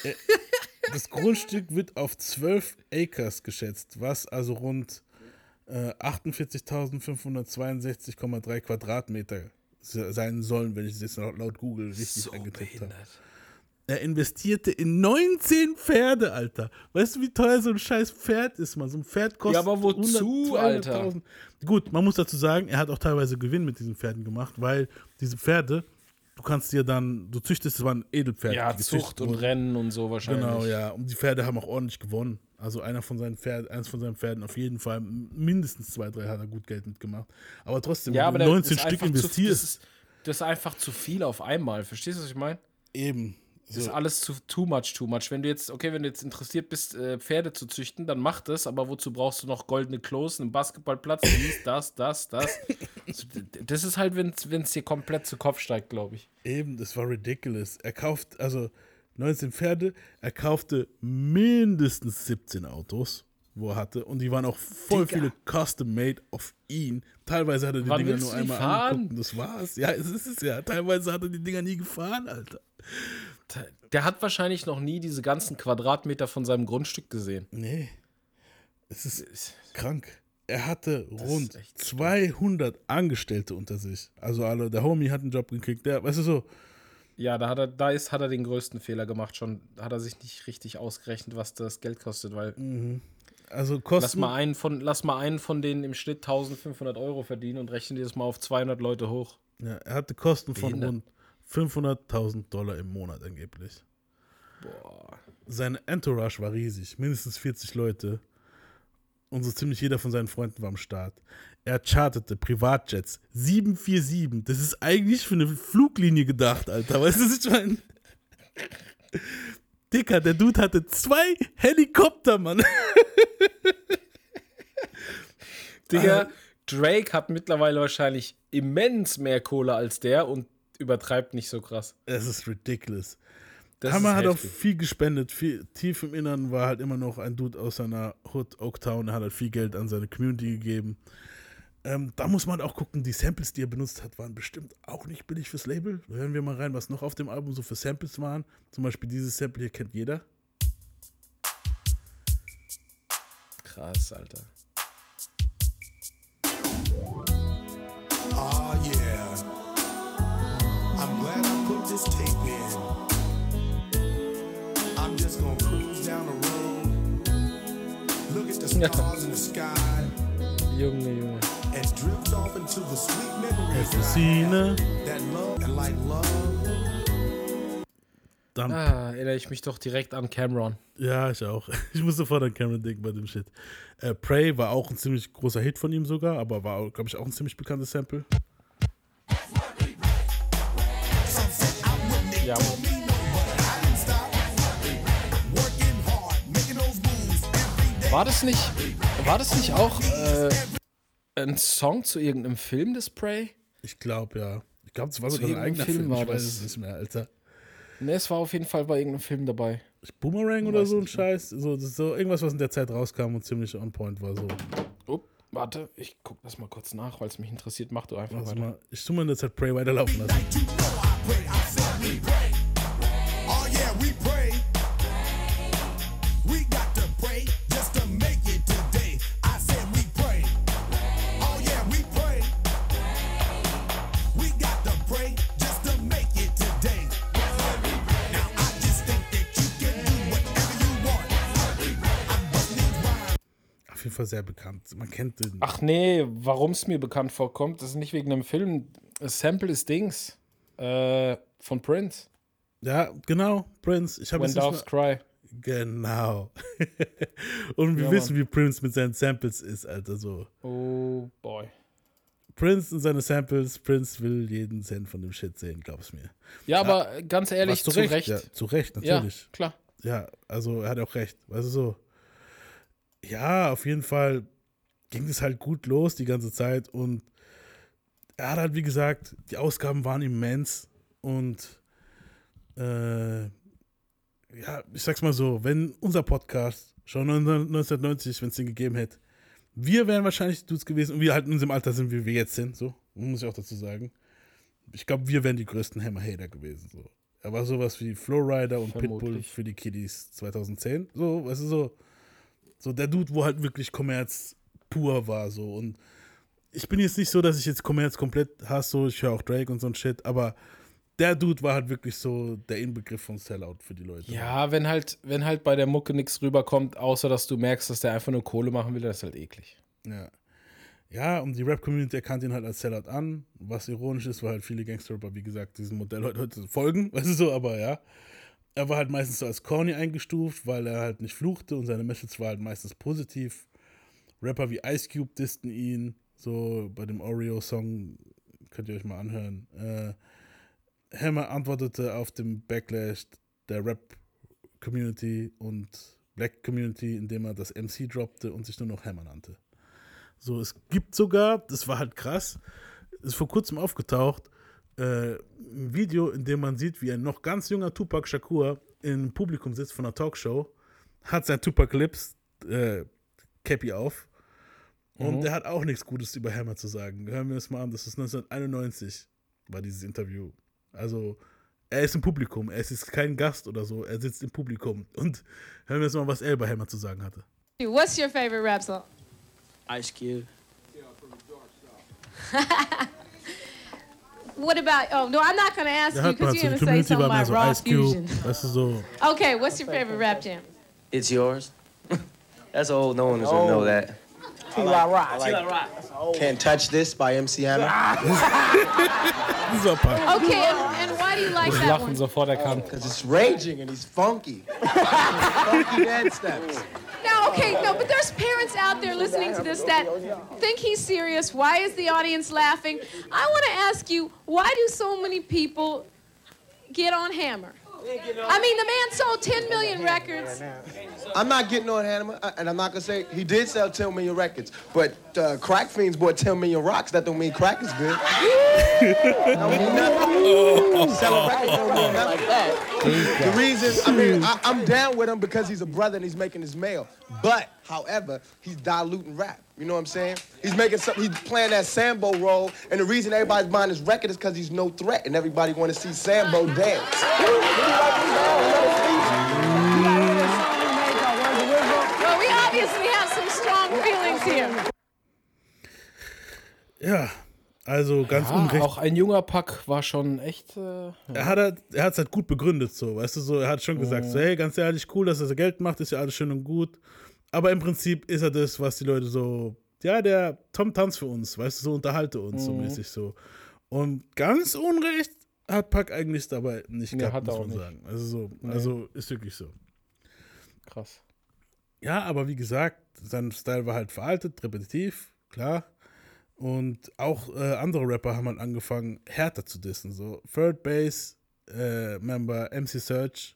Äh, [LAUGHS] das Grundstück wird auf 12 Acres geschätzt, was also rund äh, 48.562,3 Quadratmeter se- sein sollen, wenn ich das jetzt laut, laut Google richtig So eingetippt habe. Er investierte in 19 Pferde, Alter. Weißt du, wie teuer so ein scheiß Pferd ist, man? So ein Pferd kostet Ja, aber wozu, 100, Alter? 200.000. Gut, man muss dazu sagen, er hat auch teilweise Gewinn mit diesen Pferden gemacht, weil diese Pferde, du kannst dir dann, du züchtest, es waren Edelpferde. Ja, Zucht und wurden. Rennen und so wahrscheinlich. Genau, ja. Und die Pferde haben auch ordentlich gewonnen. Also einer von seinen Pferden, eins von seinen Pferden auf jeden Fall, mindestens zwei, drei hat er gut Geld mitgemacht. Aber trotzdem, Ja, wenn aber du der 19 ist Stück zu, das, ist, das ist einfach zu viel auf einmal. Verstehst du, was ich meine? eben. Das ist So, alles zu too much, too much. Wenn du jetzt, okay, wenn du jetzt interessiert bist, äh, Pferde zu züchten, dann mach das, aber wozu brauchst du noch goldene Klos, einen Basketballplatz, [LAUGHS] dies, das, das, das? So, Das ist halt, wenn es dir komplett zu Kopf steigt, glaube ich. Eben, das war ridiculous. Er kauft, also 19 Pferde, er kaufte mindestens 17 Autos, wo er hatte. Und die waren auch voll Digga. viele custom-made auf ihn. Teilweise hat er die Wann Dinger nur einmal fahren? angeguckt und das war's. Ja, es ist es ja. Teilweise hat er die Dinger nie gefahren, Alter. Der hat wahrscheinlich noch nie diese ganzen Quadratmeter von seinem Grundstück gesehen. Nee. Es ist krank. Er hatte rund echt 200 Angestellte unter sich. Also alle, der Homie hat einen Job gekriegt. Der, weißt du so, Ja, da hat er, da ist, hat er den größten Fehler gemacht. Schon hat er sich nicht richtig ausgerechnet, was das Geld kostet, weil also lass Kosten. mal einen von, lass mal einen von denen im Schnitt 1500 Euro verdienen und rechne dir das mal auf 200 Leute hoch. Ja, er hatte Kosten von rund 500.000 Dollar im Monat angeblich. Boah. Sein Entourage war riesig, mindestens 40 Leute. Und so ziemlich jeder von seinen Freunden war am Start. Er charterte Privatjets 747. Das ist eigentlich für eine Fluglinie gedacht, Alter. Weißt du, was ich meine? Dicker, der Dude hatte zwei Helikopter, Mann. [LAUGHS] Digga, Drake hat mittlerweile wahrscheinlich immens mehr Kohle als der und übertreibt nicht so krass. Das ist ridiculous. Das Hammer hat auch viel gespendet. Viel, tief im Innern war halt immer noch ein Dude aus seiner Hood, Oaktown. Er hat halt viel Geld an seine Community gegeben. Ähm, da muss man auch gucken, die Samples, die er benutzt hat, waren bestimmt auch nicht billig fürs Label. Hören wir mal rein, was noch auf dem Album so für Samples waren. Zum Beispiel dieses Sample hier kennt jeder. Krass, Alter. Oh yeah. I'm glad I put this tape in. I'm just gonna cruise down the road. Look at the stars in the sky Junge, Junge. And drift off into the sweet memories Efesine. that love and like love. Dann, Ah, erinnere ich mich doch direkt an Cameron. ja, ich auch. [LAUGHS] Ich muss sofort an Cameron denken bei dem Shit. Äh, Prey war auch ein ziemlich großer Hit von ihm sogar, aber war, glaube ich, auch ein ziemlich bekanntes Sample. Ja. War das nicht, war das nicht auch äh, ein Song zu irgendeinem Film des Prey? Ich glaube, ja. Ich glaube, es war sogar ein eigener Film Film. war ich weiß das. es nicht mehr, Alter. Ne, es war auf jeden Fall bei irgendeinem Film dabei. Boomerang oder so ein. Scheiß. So, das so irgendwas, was in der Zeit rauskam und ziemlich on point war. So. Oh, warte, ich guck das mal kurz nach, weil es mich interessiert. Mach du einfach Also weiter. mal, ich tu mal in der Zeit Prey weiterlaufen lassen. Fall sehr bekannt. Man kennt den. Ach nee, warum es mir bekannt vorkommt, das ist nicht wegen einem Film. Das Sample ist Dings. Äh, von Prince. Ja, genau. Prince. Ich habe When Doves Cry. Genau. [LAUGHS] und wir Ja, wissen, wie Prince mit seinen Samples ist, Alter. So. Oh boy. Prince und seine Samples. Prince will jeden Cent von dem Shit sehen, glaub's mir. Ja, aber ganz ehrlich, zu Recht. Ja, zu Recht, Ja, natürlich. klar. Ja, also er hat auch recht. Weißt du so. Ja, auf jeden Fall ging es halt gut los die ganze Zeit und er hat halt, wie gesagt, die Ausgaben waren immens und äh, ja, ich sag's mal so, wenn unser Podcast schon 1990, wenn es den gegeben hätte, wir wären wahrscheinlich die Dudes gewesen und wir halt in unserem Alter sind, wie wir jetzt sind, so, muss ich auch dazu sagen. Ich glaube, wir wären die größten Hammer-Hater gewesen, so. Er war sowas wie Flowrider und Pitbull Vermutlich. für die Kiddies 2010. So, weißt du, so, so der Dude, wo halt wirklich Kommerz pur war, so. Und ich bin jetzt nicht so, dass ich jetzt Kommerz komplett hasse, so, ich höre auch Drake und so ein Shit, aber der Dude war halt wirklich so der Inbegriff von Sellout für die Leute. Ja, wenn halt, wenn halt bei der Mucke nichts rüberkommt, außer dass du merkst, dass der einfach nur Kohle machen will, das ist halt eklig. Ja. Ja, und die Rap-Community erkannte ihn halt als Sellout an, was ironisch ist, weil halt viele Gangster-Rapper, wie gesagt, diesem Modell heute, heute folgen, [LAUGHS] weißt du so, aber ja. Er war halt meistens so als corny eingestuft, weil er halt nicht fluchte und seine Message war halt meistens positiv. Rapper wie Ice Cube dissten ihn, so bei dem Oreo-Song, könnt ihr euch mal anhören. Äh, Hammer antwortete auf den Backlash der Rap-Community und Black-Community, indem er das MC droppte und sich nur noch Hammer nannte. So, es gibt sogar, das war halt krass, ist vor kurzem aufgetaucht, äh, ein Video, in dem man sieht, wie ein noch ganz junger Tupac Shakur im Publikum sitzt von einer Talkshow, hat sein Tupac Lips äh, Cappy auf und der hat auch nichts Gutes über Hammer zu sagen. Hören wir das mal an, das ist 1991, war dieses Interview. Also, er ist im Publikum, er ist kein Gast oder so, er sitzt im Publikum. Und hören wir jetzt mal, was er über Hammer zu sagen hatte. What's your favorite rap song? Ice Cube. [LAUGHS] What about? Oh no, I'm not gonna ask Der you because you're gonna say something mehr about so raw Ice Cube, fusion. weißt du, so. Okay, what's your favorite rap jam? It's yours. [LAUGHS] That's old. No one is gonna know oh. that. Can't Touch This by MC Hammer. [LAUGHS] Dieser Part. Okay, and, and why do you like Ich that lachen one? sofort erkannt. Because it's raging and he's funky. [LAUGHS] funky dance steps. Okay, no, but there's parents out there listening to this that think he's serious. Why is the audience laughing? I want to ask you, why do so many people get on Hammer? I mean, the man sold 10 million records. I'm not getting on Hammer, uh, and I'm not gonna say he did sell 10 million records, but uh, Crack Fiends bought 10 million rocks. That don't mean crack is good. [LAUGHS] don't mean nothing. Selling records don't mean nothing. The reason, I mean, I, I'm down with him because he's a brother and he's making his mail. But, however, he's diluting rap. You know what I'm saying? He's making some. He's playing that Sambo role, and the reason everybody's buying his record is because he's no threat, and everybody want to see Sambo dance. Well, we obviously have some strong feelings here. Ja, also ganz Ja, unrecht. auch ein junger Pack war schon echt. Äh, Er hat halt- er hat's halt gut begründet, so, weißt du, so, er hat schon gesagt, so, hey, ganz ehrlich, cool, dass er so Geld macht, ist ja alles schön und gut. Aber im Prinzip ist er das, was die Leute so, ja, der Tom tanzt für uns, weißt du, so unterhalte uns, so mäßig so. Und ganz unrecht hat Pack eigentlich dabei nicht Nee, gehabt, muss man nicht. sagen. Also so, also ist wirklich so. krass. Ja, aber wie gesagt, sein Style war halt veraltet, repetitiv, klar. Und auch äh, andere Rapper haben halt angefangen, härter zu dissen. So, Third Base äh, Member MC Search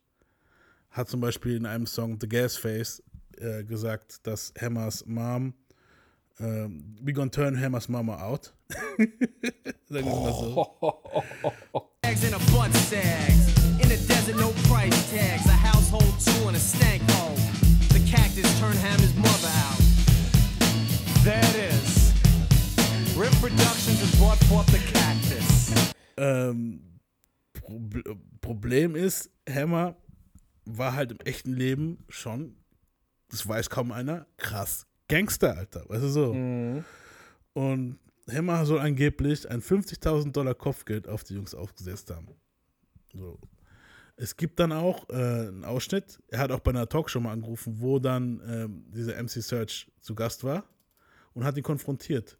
hat zum Beispiel in einem Song The Gas Face äh, gesagt, dass Hammers Mom ähm, we gonna turn Hammers Mama out. [LAUGHS] Sagen wir mal so. And a butt sags. In the desert, no price tags. A household tool and a stank hole. The cactus turned Hammer's mother out. There it is. Rip Productions has brought forth the cactus. Ähm, Proble Problem ist, Hammer war halt im echten Leben schon, das weiß kaum einer, krass Gangster, Alter. Weißt du so? Und Hammer soll angeblich ein 50.000 Dollar Kopfgeld auf die Jungs aufgesetzt haben. So. Es gibt dann auch äh, einen Ausschnitt, er hat auch bei einer Talkshow mal angerufen, wo dann ähm, dieser MC Search zu Gast war und hat ihn konfrontiert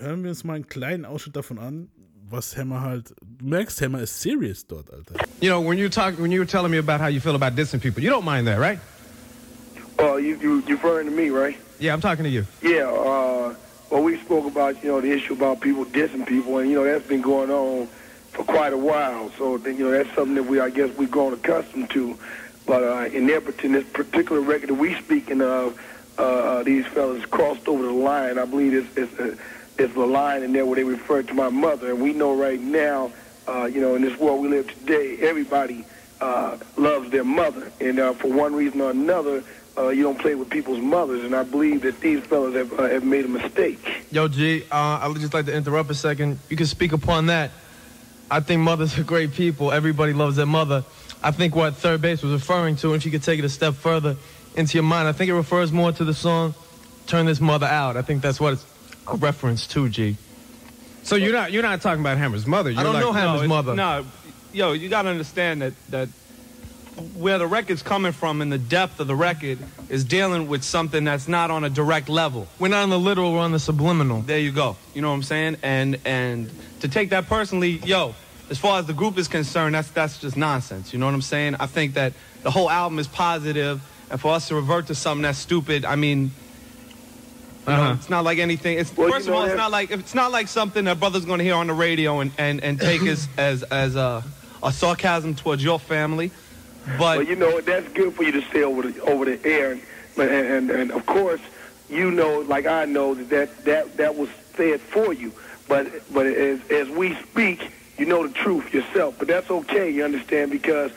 hören wir uns mal einen kleinen Ausschnitt davon an, was Hammer halt. Du merkst, Hammer ist serious dort, Alter. You know, when you talk, when you were telling me about how you feel about dissing people, you don't mind that, right? Uh, you, you, you referring to me, right? Yeah, I'm talking to you. Yeah, uh, well, we spoke about, you know, the issue about people dissing people, and, you know, that's been going on for quite a while. So, then, you know, that's something that we, I guess, we've grown accustomed to. But uh, in, their, in this particular record that we're speaking of, uh, uh, these fellas crossed over the line. I believe it's, it's, uh, it's the line in there where they refer to my mother. And we know right now, uh, you know, in this world we live today, everybody uh, loves their mother. And uh, for one reason or another, uh, you don't play with people's mothers. And I believe that these fellas have, uh, have made a mistake. Yo, G, uh, I would just like to interrupt a second. You can speak upon that. I think mothers are great people. Everybody loves their mother. I think what third base was referring to, and if you could take it a step further into your mind, I think it refers more to the song "Turn This Mother Out." I think that's what it's a reference to, G. So you're not you're not talking about Hammer's mother. You're I don't like, know Hammer's it's- mother. No, yo, you gotta understand that that where the record's coming from and the depth of the record is dealing with something that's not on a direct level. We're not on the literal, we're on the subliminal. There you go. You know what I'm saying? And and to take that personally, yo, as far as the group is concerned, that's that's just nonsense. You know what I'm saying? I think that the whole album is positive, and for us to revert to something that's stupid, I mean. You know, Uh-huh. it's not like anything. It's Well, you first of all, it's not like it's not like something that brother's going to hear on the radio and, and, and take [LAUGHS] as as as a, a sarcasm towards your family. But Well, you know, that's good for you to say over the over the air, and and, and of course, you know, like I know that that that, that was said for you. But but as as we speak, you know the truth yourself. But that's okay, you understand, because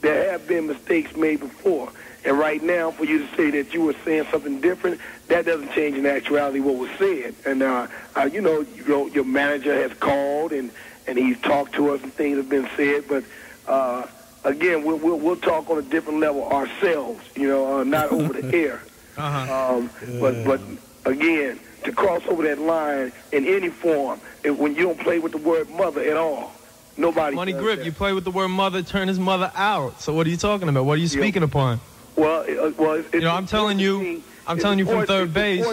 there have been mistakes made before. And right now, for you to say that you were saying something different, that doesn't change in actuality what was said. And uh, uh, you know, you know, your manager has called and and he's talked to us and things have been said. But uh, again, we'll, we'll we'll talk on a different level ourselves. You know, uh, not [LAUGHS] over the air. Uh-huh. Um, but but again, to cross over that line in any form, and when you don't play with the word mother at all, nobody. Money grip, that. you play with the word mother, turn his mother out. So what are you talking about? What are you speaking upon? Well, uh, well, it's, You know, I'm telling you, I'm telling you from third base,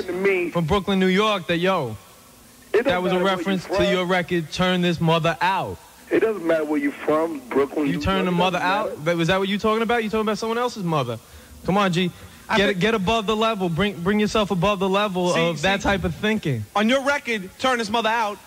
from Brooklyn, New York, that yo, that was a reference to your record, Turn This Mother Out. It doesn't matter where you're from, Brooklyn. You turn the mother doesn't matter. out? But Was that what you talking about? You talking about someone else's mother? Come on, G. Get, get above the level. Bring bring yourself above the level See- of that type of thinking. on your record, turn his mother out.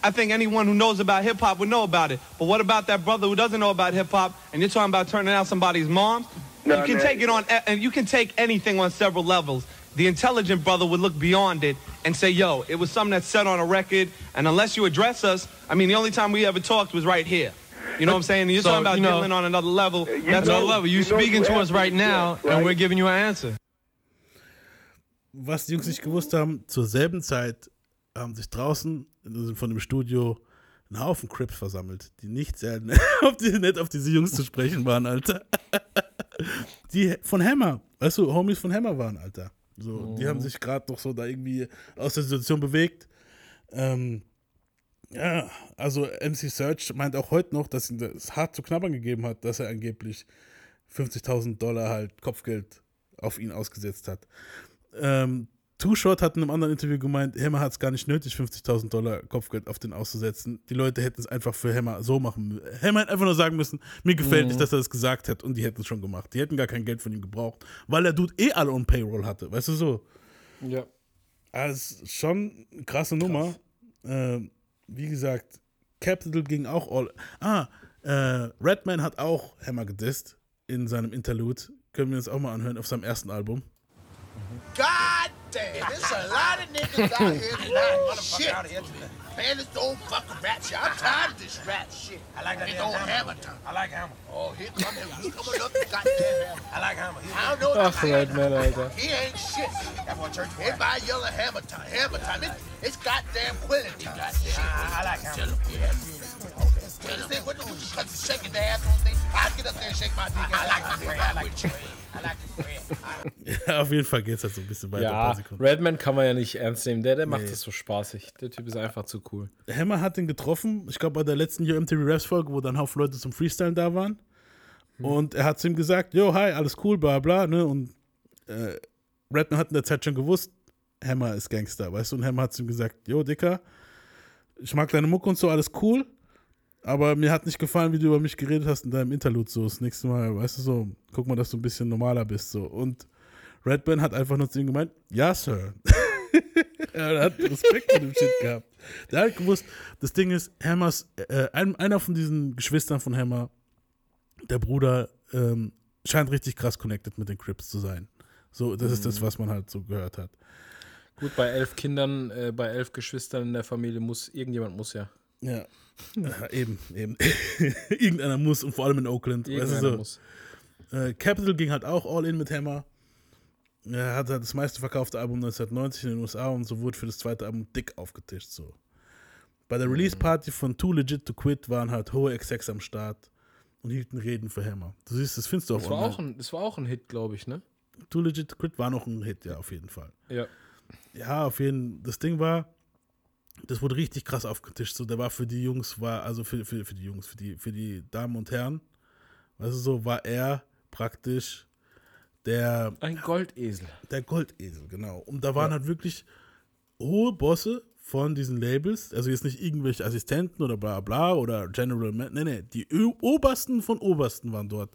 I think anyone who knows about hip hop would know about it. But what about that brother who doesn't know about hip hop and you're talking about turning out somebody's mom? No, you can no. take it on, and you can take anything on several levels. The intelligent brother would look beyond it and say, "Yo, it was something that's said on a record, and unless you address us, I mean, the only time we ever talked was right here." You know what I'm saying? You're So, talking about you know, dealing on another level. you That's know- Another level. You you know speaking you to us right now, right? and we're giving you an answer. was die Jungs nicht gewusst haben, zur selben Zeit haben sich draußen von dem Studio ein Haufen Crips versammelt, die nicht sehr [LAUGHS] auf die, nett auf diese Jungs zu sprechen waren, Alter. [LAUGHS] Die von Hammer, weißt du, Homies von Hammer waren, Alter. So, die haben sich gerade noch so da irgendwie aus der Situation bewegt. Ähm, ja, also MC Search meint auch heute noch, dass ihm das hart zu knabbern gegeben hat, dass er angeblich 50.000 Dollar halt Kopfgeld auf ihn ausgesetzt hat. Ähm, Two Shot hat in einem anderen Interview gemeint, Hammer hat es gar nicht nötig, 50.000 Dollar Kopfgeld auf den auszusetzen. Die Leute hätten es einfach für Hammer so machen müssen. Hammer hätte einfach nur sagen müssen, mir gefällt Mhm. nicht, dass er das gesagt hat und die hätten es schon gemacht. Die hätten gar kein Geld von ihm gebraucht, weil der Dude eh alle on Payroll hatte, weißt du so. Ja. Also schon eine krasse Nummer. Ähm, wie gesagt, Capital ging auch all. Ah, äh, Redman hat auch Hammer gedisst in seinem Interlude. Können wir uns auch mal anhören auf seinem ersten Album. God damn, there's a lot of niggas out here tonight. Shit. Man, this old fucking rap shit. I'm tired of this rap shit. I like that old hammer time. I like hammer. Oh, here come him. He's coming up. Goddamn [LAUGHS] hammer. I like hammer. I don't know Ach, about Redman, Alter. He ain't shit. That one church. Everybody yelling hammer time. Hammer time. It, it's goddamn quilling time. I, I like hammer. Yeah. Okay. Understand what you cut shaking the ass on things. I get up there and shake my dick. I like the bread. I like the bread. I like the bread. Ja, auf jeden Fall geht es halt so ein bisschen weiter. ein paar Ja, Sekunden. Redman kann man ja nicht ernst nehmen. Der, der macht Nee. das so spaßig. Der Typ ist einfach zu cool. Hammer hat ihn getroffen, ich glaube bei der letzten Yo MTV Raps Folge, wo dann ein Haufen Leute zum Freestylen da waren. Und er hat zu ihm gesagt, yo, hi, alles cool, bla bla, ne? Und äh, Redman hat in der Zeit schon gewusst, Hammer ist Gangster, weißt du? Und Hammer hat zu ihm gesagt, yo, Dicker, ich mag deine Mucke und so, alles cool, aber mir hat nicht gefallen, wie du über mich geredet hast in deinem Interlude, so, das nächste Mal, weißt du, so, guck mal, dass du ein bisschen normaler bist, so. Und Redman hat einfach nur zu ihm gemeint, ja, Sir. [LAUGHS] er hat Respekt vor dem Shit gehabt. Der hat gewusst, das Ding ist, Hammers, äh, ein, einer von diesen Geschwistern von Hammer, der Bruder, ähm, scheint richtig krass connected mit den Crips zu sein. So, das ist das, was man halt so gehört hat. Gut, bei elf Kindern, äh, bei elf Geschwistern in der Familie muss, irgendjemand muss ja. Ja. ja eben, eben. [LAUGHS] Irgendeiner muss und vor allem in Oakland. Weißt du so. muss. Äh, Capital ging halt auch all in mit Hammer. Er hat halt das meiste verkaufte Album 1990 in den USA und so wurde für das zweite Album dick aufgetischt. So. Bei der Release-Party von Too Legit to Quit waren halt hohe Execs am Start und hielten Reden für Hammer. Du siehst, das findest du auch Das war auch ein, das war auch ein Hit, glaube ich, ne? Too Legit to Quit war noch ein Hit, ja, auf jeden Fall. Ja. Ja, auf jeden Fall. Das Ding war, das wurde richtig krass aufgetischt. So, der war für die Jungs, war, also für, für, für die Jungs, für die, für die Damen und Herren, weißt du so, war er praktisch der. Ein Goldesel. Der Goldesel, genau. Und da waren halt wirklich hohe Bosse von diesen Labels, also jetzt nicht irgendwelche Assistenten oder bla bla oder General Man, nee, nee, die Ö Obersten von Obersten waren dort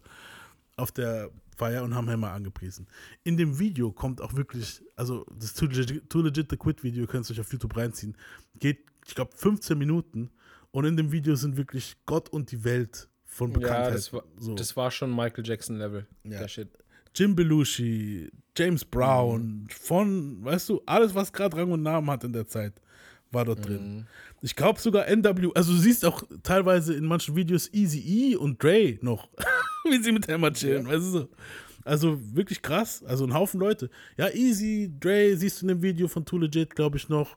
auf der Feier und haben Hammer angepriesen. In dem Video kommt auch wirklich, also das Too Legit, Too Legit the Quit Video, könnt ihr euch auf YouTube reinziehen, geht, ich glaube, 15 Minuten und in dem Video sind wirklich Gott und die Welt von Bekanntheit. Ja, das war, so. das war schon Michael Jackson Level. Ja. Der Shit. Jim Belushi, James Brown, von, weißt du, alles, was gerade Rang und Namen hat in der Zeit, war dort drin. Ich glaube sogar NW, also du siehst auch teilweise in manchen Videos Easy E und Dre noch, [LAUGHS] [LAUGHS] wie sie mit Hammer chillen, weißt du so. Also wirklich krass, also ein Haufen Leute. Ja, Easy, Dre siehst du in dem Video von Too Legit, glaube ich, noch.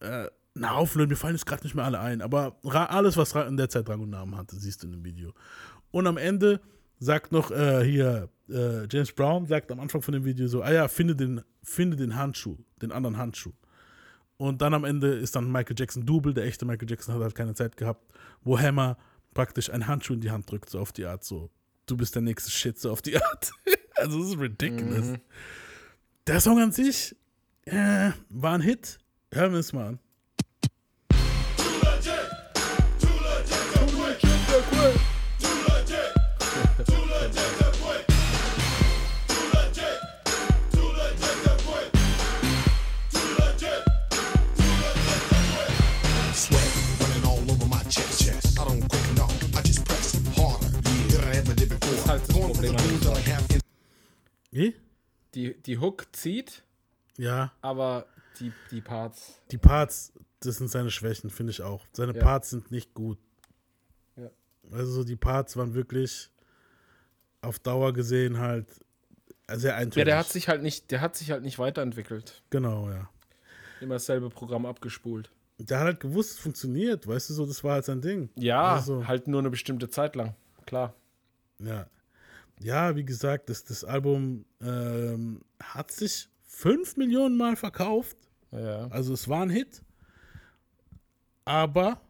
Äh, ein Haufen Leute, mir fallen jetzt gerade nicht mehr alle ein, aber alles, was in der Zeit Rang und Namen hatte, siehst du in dem Video. Und am Ende sagt noch äh, hier äh, James Brown, sagt am Anfang von dem Video so, ah ja, finde den, finde den Handschuh, den anderen Handschuh. Und dann am Ende ist dann Michael Jackson Double, der echte Michael Jackson hat halt keine Zeit gehabt, wo Hammer praktisch einen Handschuh in die Hand drückt, so auf die Art, so, du bist der nächste Shit, so auf die Art. [LAUGHS] also das ist ridiculous. Mhm. Der Song an sich äh, war ein Hit. Hören wir es mal an. Das ist halt das Problem. Wie? Die, die Hook zieht, Ja, aber die, die Parts. die Parts, das sind seine Schwächen, finde ich auch. Seine Ja. Parts sind nicht gut. Ja. Also so die Parts waren wirklich auf Dauer gesehen halt sehr eintönig. Ja, der hat sich halt nicht, der hat sich halt nicht weiterentwickelt. Genau, ja. Immer dasselbe Programm abgespult. Der hat halt gewusst, es funktioniert, weißt du so, das war halt sein Ding. Ja, Also, halt nur eine bestimmte Zeit lang. Klar. Ja. Ja, wie gesagt, das, das Album ähm, hat sich fünf Millionen Mal verkauft. Ja. Also es war ein Hit. Aber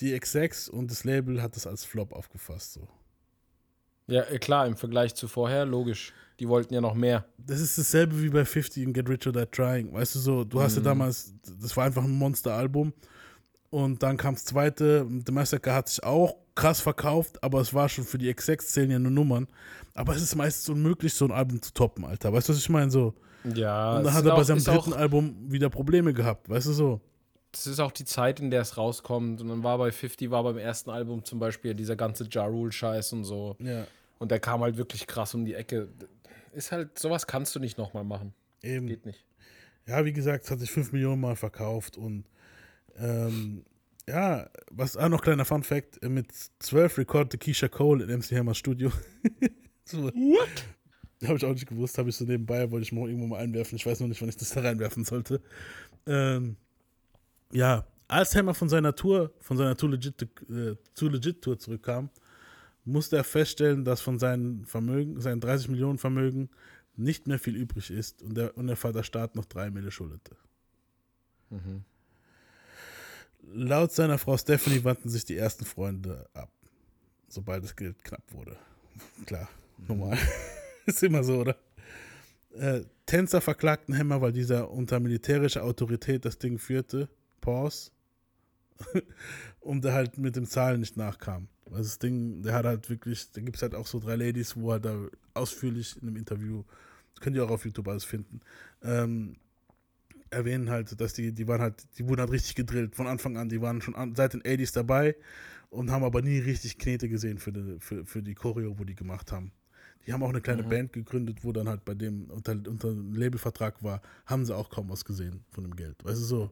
die X6 und das Label hat das als Flop aufgefasst. So. Ja, äh, klar, im Vergleich zu vorher, logisch. Die wollten ja noch mehr. Das ist dasselbe wie bei 50 und Get Rich or Die Trying. Weißt du so, du hast ja Mhm. damals, das war einfach ein Monster-Album. Und dann kam das zweite, The Massacre hat sich auch krass verkauft, aber es war schon für die X6 zählen ja nur Nummern. Aber es ist meistens unmöglich, so ein Album zu toppen, Alter. Weißt du, was ich meine? So. Ja, Und dann hat er bei seinem dritten auch- Album wieder Probleme gehabt, weißt du so. Das ist auch die Zeit, in der es rauskommt. Und dann war bei 50, war beim ersten Album zum Beispiel dieser ganze Ja Rule-Scheiß und so. Ja. Und der kam halt wirklich krass um die Ecke. Ist halt, sowas kannst du nicht nochmal machen. Eben. Geht nicht. Ja, wie gesagt, es hat sich 5 Millionen Mal verkauft und ähm, ja, was auch noch kleiner Fun Fact: mit 12 recordete Keisha Cole in MC Hammers Studio. [LAUGHS] so. What? Habe ich auch nicht gewusst, habe ich so nebenbei, wollte ich mal irgendwo mal einwerfen. Ich weiß noch nicht, wann ich das da reinwerfen sollte. Ähm, ja, als Hammer von seiner Tour, von seiner Too Legit, äh, Too Legit Tour zurückkam, musste er feststellen, dass von seinen Vermögen, seinen 30 Millionen Vermögen nicht mehr viel übrig ist und der, und der Vaterstaat noch drei Mille schuldete. Mhm. Laut seiner Frau Stephanie wandten sich die ersten Freunde ab, sobald das Geld knapp wurde. Klar, normal. [LAUGHS] ist immer so, oder? Äh, Tänzer verklagten Hammer, weil dieser unter militärischer Autorität das Ding führte. Pause. [LAUGHS] und der halt mit dem Zahlen nicht nachkam. Also das Ding, der hat halt wirklich, da gibt es halt auch so drei Ladies, wo er da ausführlich in einem Interview, das könnt ihr auch auf YouTube alles finden, ähm, erwähnen halt, dass die, die waren halt, die wurden halt richtig gedrillt von Anfang an, die waren schon an, seit den 80s dabei und haben aber nie richtig Knete gesehen für die, für, für die Choreo, wo die gemacht haben. Die haben auch eine kleine Mhm. Band gegründet, wo dann halt bei dem unter, unter einem Labelvertrag war, haben sie auch kaum was gesehen von dem Geld. Weißt du so?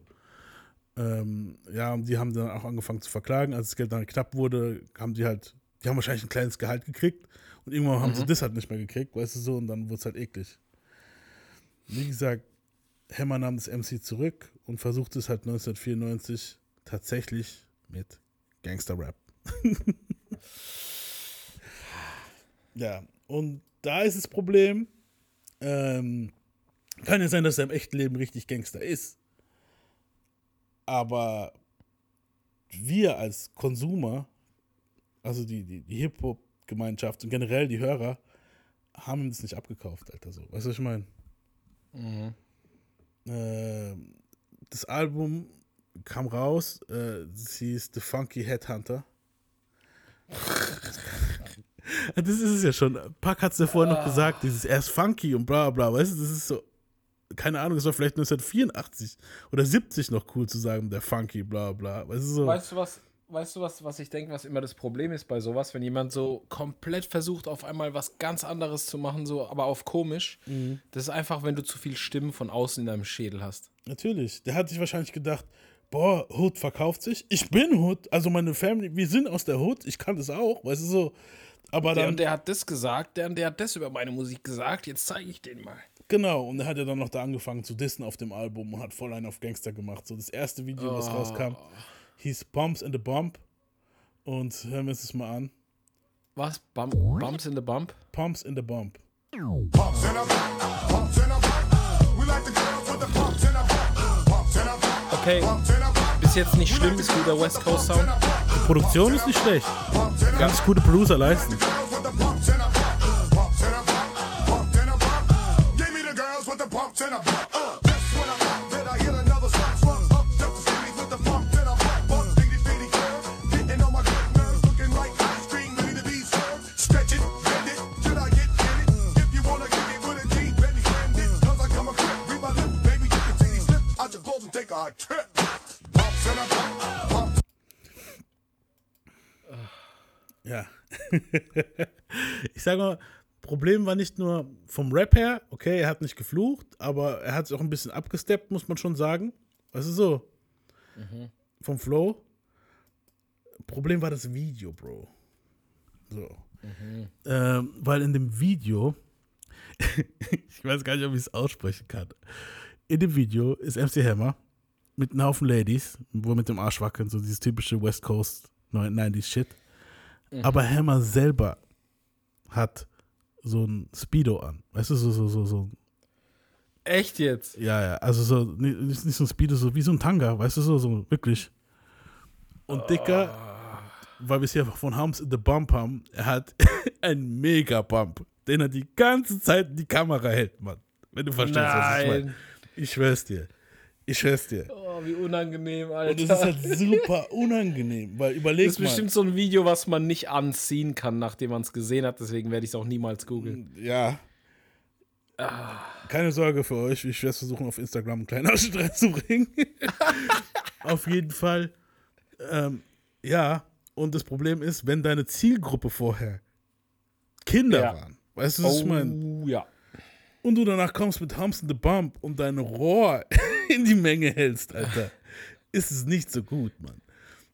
Ähm, ja, und die haben dann auch angefangen zu verklagen. Als das Geld dann knapp wurde, haben die halt, die haben wahrscheinlich ein kleines Gehalt gekriegt und irgendwann haben sie Mhm. das halt nicht mehr gekriegt, weißt du so, und dann wurde es halt eklig. Wie gesagt, Hammer nahm das MC zurück und versuchte es halt 1994 tatsächlich mit Gangster-Rap. [LAUGHS] ja, und da ist das Problem, ähm, kann ja sein, dass er im echten Leben richtig Gangster ist. Aber wir als Konsumer, also die, die, die Hip-Hop-Gemeinschaft und generell die Hörer, haben das nicht abgekauft, Alter. So. Weißt du, was ich meine? Mhm. Ähm, das Album kam raus, äh, sie ist The Funky Headhunter. [LAUGHS] das ist es ja schon. Pack hat es ja vorher noch gesagt, dieses er ist funky und bla bla, weißt du, das ist so, keine Ahnung, es war vielleicht 1984 oder 70 noch cool zu sagen, der funky, bla bla, weißt du so. Weißt du was, weißt du was, was ich denke, was immer das Problem ist bei sowas, wenn jemand so komplett versucht, auf einmal was ganz anderes zu machen, so, aber auf komisch, Mhm. das ist einfach, wenn du zu viel Stimmen von außen in deinem Schädel hast. Natürlich. Der hat sich wahrscheinlich gedacht, boah, Hood verkauft sich. Ich bin Hood, also meine Family, wir sind aus der Hood, ich kann das auch, weißt du so. Aber der dann, und der hat das gesagt, der und der hat das über meine Musik gesagt, jetzt zeige ich den mal. genau, und er hat ja dann noch da angefangen zu dissen auf dem Album und hat voll einen auf Gangster gemacht. So das erste Video, was Oh. rauskam, hieß Bumps in the Bump. Und hören wir uns das mal an. Was? Bump, Bumps in the Bump? Pumps in the Bump. Pumps in a bump, pumps in a bump. We like the girls with the pumps in a bump, pumps in a bump. Okay, bis jetzt nicht schlimm, ist guter West Coast Sound. Die Produktion ist nicht schlecht. Ganz gute Producer leisten. [LAUGHS] ich sage mal, Problem war nicht nur vom Rap her, okay, er hat nicht geflucht, aber er hat sich auch ein bisschen abgesteppt, muss man schon sagen. Weißt du so? Vom Flow. Problem war das Video, Bro. So. Ähm, weil in dem Video, [LAUGHS] ich weiß gar nicht, ob ich es aussprechen kann. In dem Video ist MC Hammer mit einem Haufen Ladies, wo er mit dem Arsch wackeln, so dieses typische West Coast 90s Shit. Mhm. Aber Hammer selber hat so ein Speedo an. Weißt du, so, so, so, so. Echt jetzt? Ja, ja, also so, nicht, nicht so ein Speedo, so wie so ein Tanga, weißt du, so, so, wirklich. Und Dicker, weil wir es hier von Hams in the Bump haben, er hat [LAUGHS] einen Mega-Bump, den er die ganze Zeit in die Kamera hält, Mann. Wenn du verstehst, was ich meine. Nein. Ich schwör's dir. Ich schwör's dir. Oh, wie unangenehm, Alter. Und es ist halt super unangenehm, weil überleg Das ist mal. bestimmt so ein Video, was man nicht anziehen kann, nachdem man es gesehen hat. Deswegen werde ich es auch niemals googeln. Ja. Keine Sorge für euch, ich werde versuchen, auf Instagram einen kleinen Ausschnitt reinzubringen. [LAUGHS] auf jeden Fall. Ähm, ja, und das Problem ist, wenn deine Zielgruppe vorher Kinder Ja. waren, weißt du, was ich meine? Oh, ja. Und du danach kommst mit in the Bump und dein Rohr in die Menge hältst, Alter, ist es nicht so gut, Mann.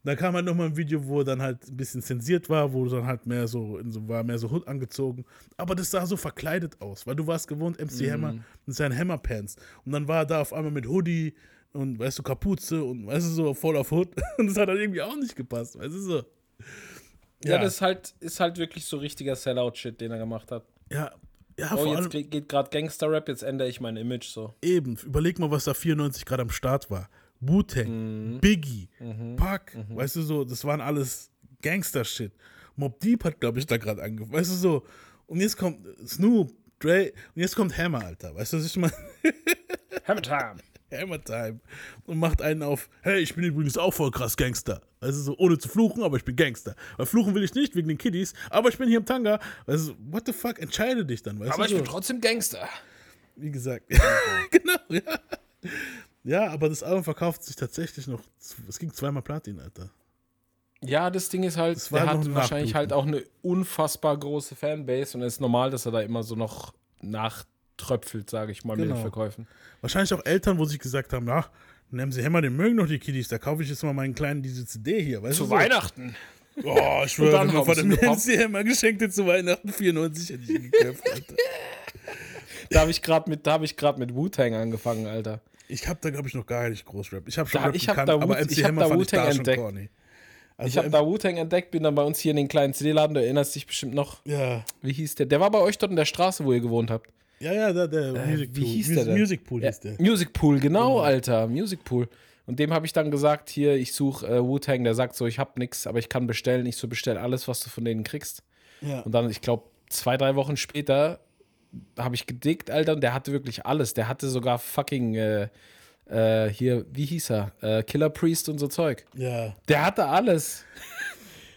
Da kam halt nochmal ein Video, wo er dann halt ein bisschen zensiert war, wo dann halt mehr so, so war mehr so Hood angezogen. Aber das sah so verkleidet aus, weil du warst gewohnt, MC Mhm. Hammer mit seinen Hammerpants. Und dann war er da auf einmal mit Hoodie und, weißt du, Kapuze und, weißt du, so voll auf Hood. [LAUGHS] Und das hat dann irgendwie auch nicht gepasst, weißt du, so. Ja, das ist halt, ist halt wirklich so richtiger Sellout-Shit, den er gemacht hat. Ja, ja, oh, jetzt allem- ge- geht gerade Gangster-Rap, jetzt ändere ich mein Image so. Eben, überleg mal, was da 94 gerade am Start war. Wu-Tang, Biggie, Mhm. Pac, weißt du so, das waren alles Gangster-Shit. Mob Deep hat, glaube ich, da gerade angefangen, weißt du so. Und jetzt kommt Snoop, Dre, und jetzt kommt Hammer, Alter, weißt du, was ich meine? Hammer Time. Hammer Time. Und macht einen auf, hey, ich bin übrigens auch voll krass Gangster. Also so, ohne zu fluchen, aber ich bin Gangster. Weil fluchen will ich nicht, wegen den Kiddies, aber ich bin hier im Tanga. Also, what the fuck, entscheide dich dann, weißt Aber du ich so. bin trotzdem Gangster. Wie gesagt. [LAUGHS] genau, ja. Ja, aber das Album verkauft sich tatsächlich noch. Es ging zweimal Platin, Alter. Ja, das Ding ist halt, noch hat ein wahrscheinlich halt auch eine unfassbar große Fanbase und es ist normal, dass er da immer so noch nachtröpfelt, sage ich mal, mit Genau. den Verkäufen. Wahrscheinlich auch Eltern, wo sich gesagt haben: Ja, nehmen Sie Hämmer, den mögen doch die Kiddies. Da kaufe ich jetzt mal meinen kleinen diese CD hier. Weißt Zu du, so. Weihnachten. Oh, ich schwöre, dann mein haben Vater mir gepoppt. MC Hämmer Geschenke zu Weihnachten 94 hätte ich ihn gekauft, Alter. [LAUGHS] Da habe ich gerade mit, da hab ich mit Wu-Tang angefangen, Alter. Ich habe da, glaube ich, noch gar nicht groß Rap. Ich habe schon Da- Rap ich hab gekannt, da aber MC ich hab Hammer da fand ich da Wu-Tang schon entdeckt. corny. ich Also habe da Wu-Tang entdeckt, bin dann bei uns hier in den kleinen CD-Laden, du erinnerst dich bestimmt noch. Ja. Wie hieß der? Der war bei euch dort in der Straße, wo ihr gewohnt habt. Ja, ja, der, der Äh, Music wie Pool. hieß Mus- der denn? Music Pool Ja, hieß der. Music Pool, genau, Alter. Music Pool. Und dem habe ich dann gesagt, hier, ich suche äh, Wu-Tang, der sagt so, ich habe nichts, aber ich kann bestellen. Ich so, bestell alles, was du von denen kriegst. Ja. Und dann, ich glaube, zwei, drei Wochen später habe ich gedickt, Alter, und der hatte wirklich alles. Der hatte sogar fucking, äh, äh, hier, wie hieß er? Äh, Killer Priest und so Zeug. Ja. Der hatte alles.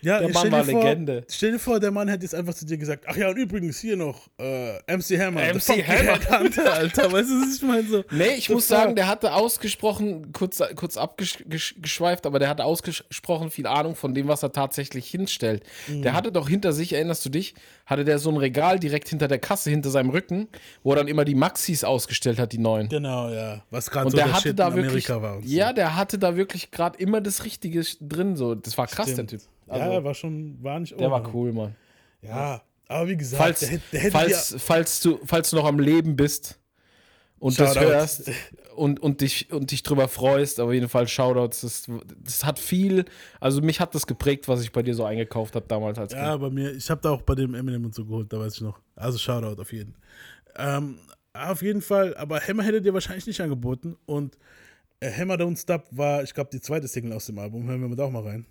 Ja, Der Mann war vor, Legende. Stell dir vor, der Mann hätte jetzt einfach zu dir gesagt, ach ja, und übrigens hier noch äh, MC Hammer. MC Hammer. [LAUGHS] Headhunter, Alter. Weißt du, was ich meine? So, Nee, ich muss sagen, der hatte ausgesprochen, kurz, kurz abgeschweift, aber der hatte ausgesprochen viel Ahnung von dem, was er tatsächlich hinstellt. Mhm. Der hatte doch hinter sich, erinnerst du dich, hatte der so ein Regal direkt hinter der Kasse, hinter seinem Rücken, wo er dann immer die Maxis ausgestellt hat, die neuen. Genau, ja. Was gerade so der der hatte Shit da in wirklich, Amerika war. Und so. ja, der hatte da wirklich gerade immer das Richtige drin, so. Das war krass, Stimmt. der Typ. Ja, war schon, war nicht der war ohne. cool, Mann. Ja, aber wie gesagt, Falls, der, der falls, falls, du, falls du noch am Leben bist und das Shoutout. hörst und, und, dich, und dich drüber freust, auf jeden Fall Shoutouts. Das, das hat viel, also mich hat das geprägt, was ich bei dir so eingekauft habe damals als Ja, bei mir, ich habe da auch bei dem Eminem und so geholt, da weiß ich noch. Also Shoutout auf jeden. Ähm, auf jeden Fall, aber Hammer hätte dir wahrscheinlich nicht angeboten und äh, Hammer Don't Stop war, ich glaube, die zweite Single aus dem Album. Hören wir mal da auch mal rein.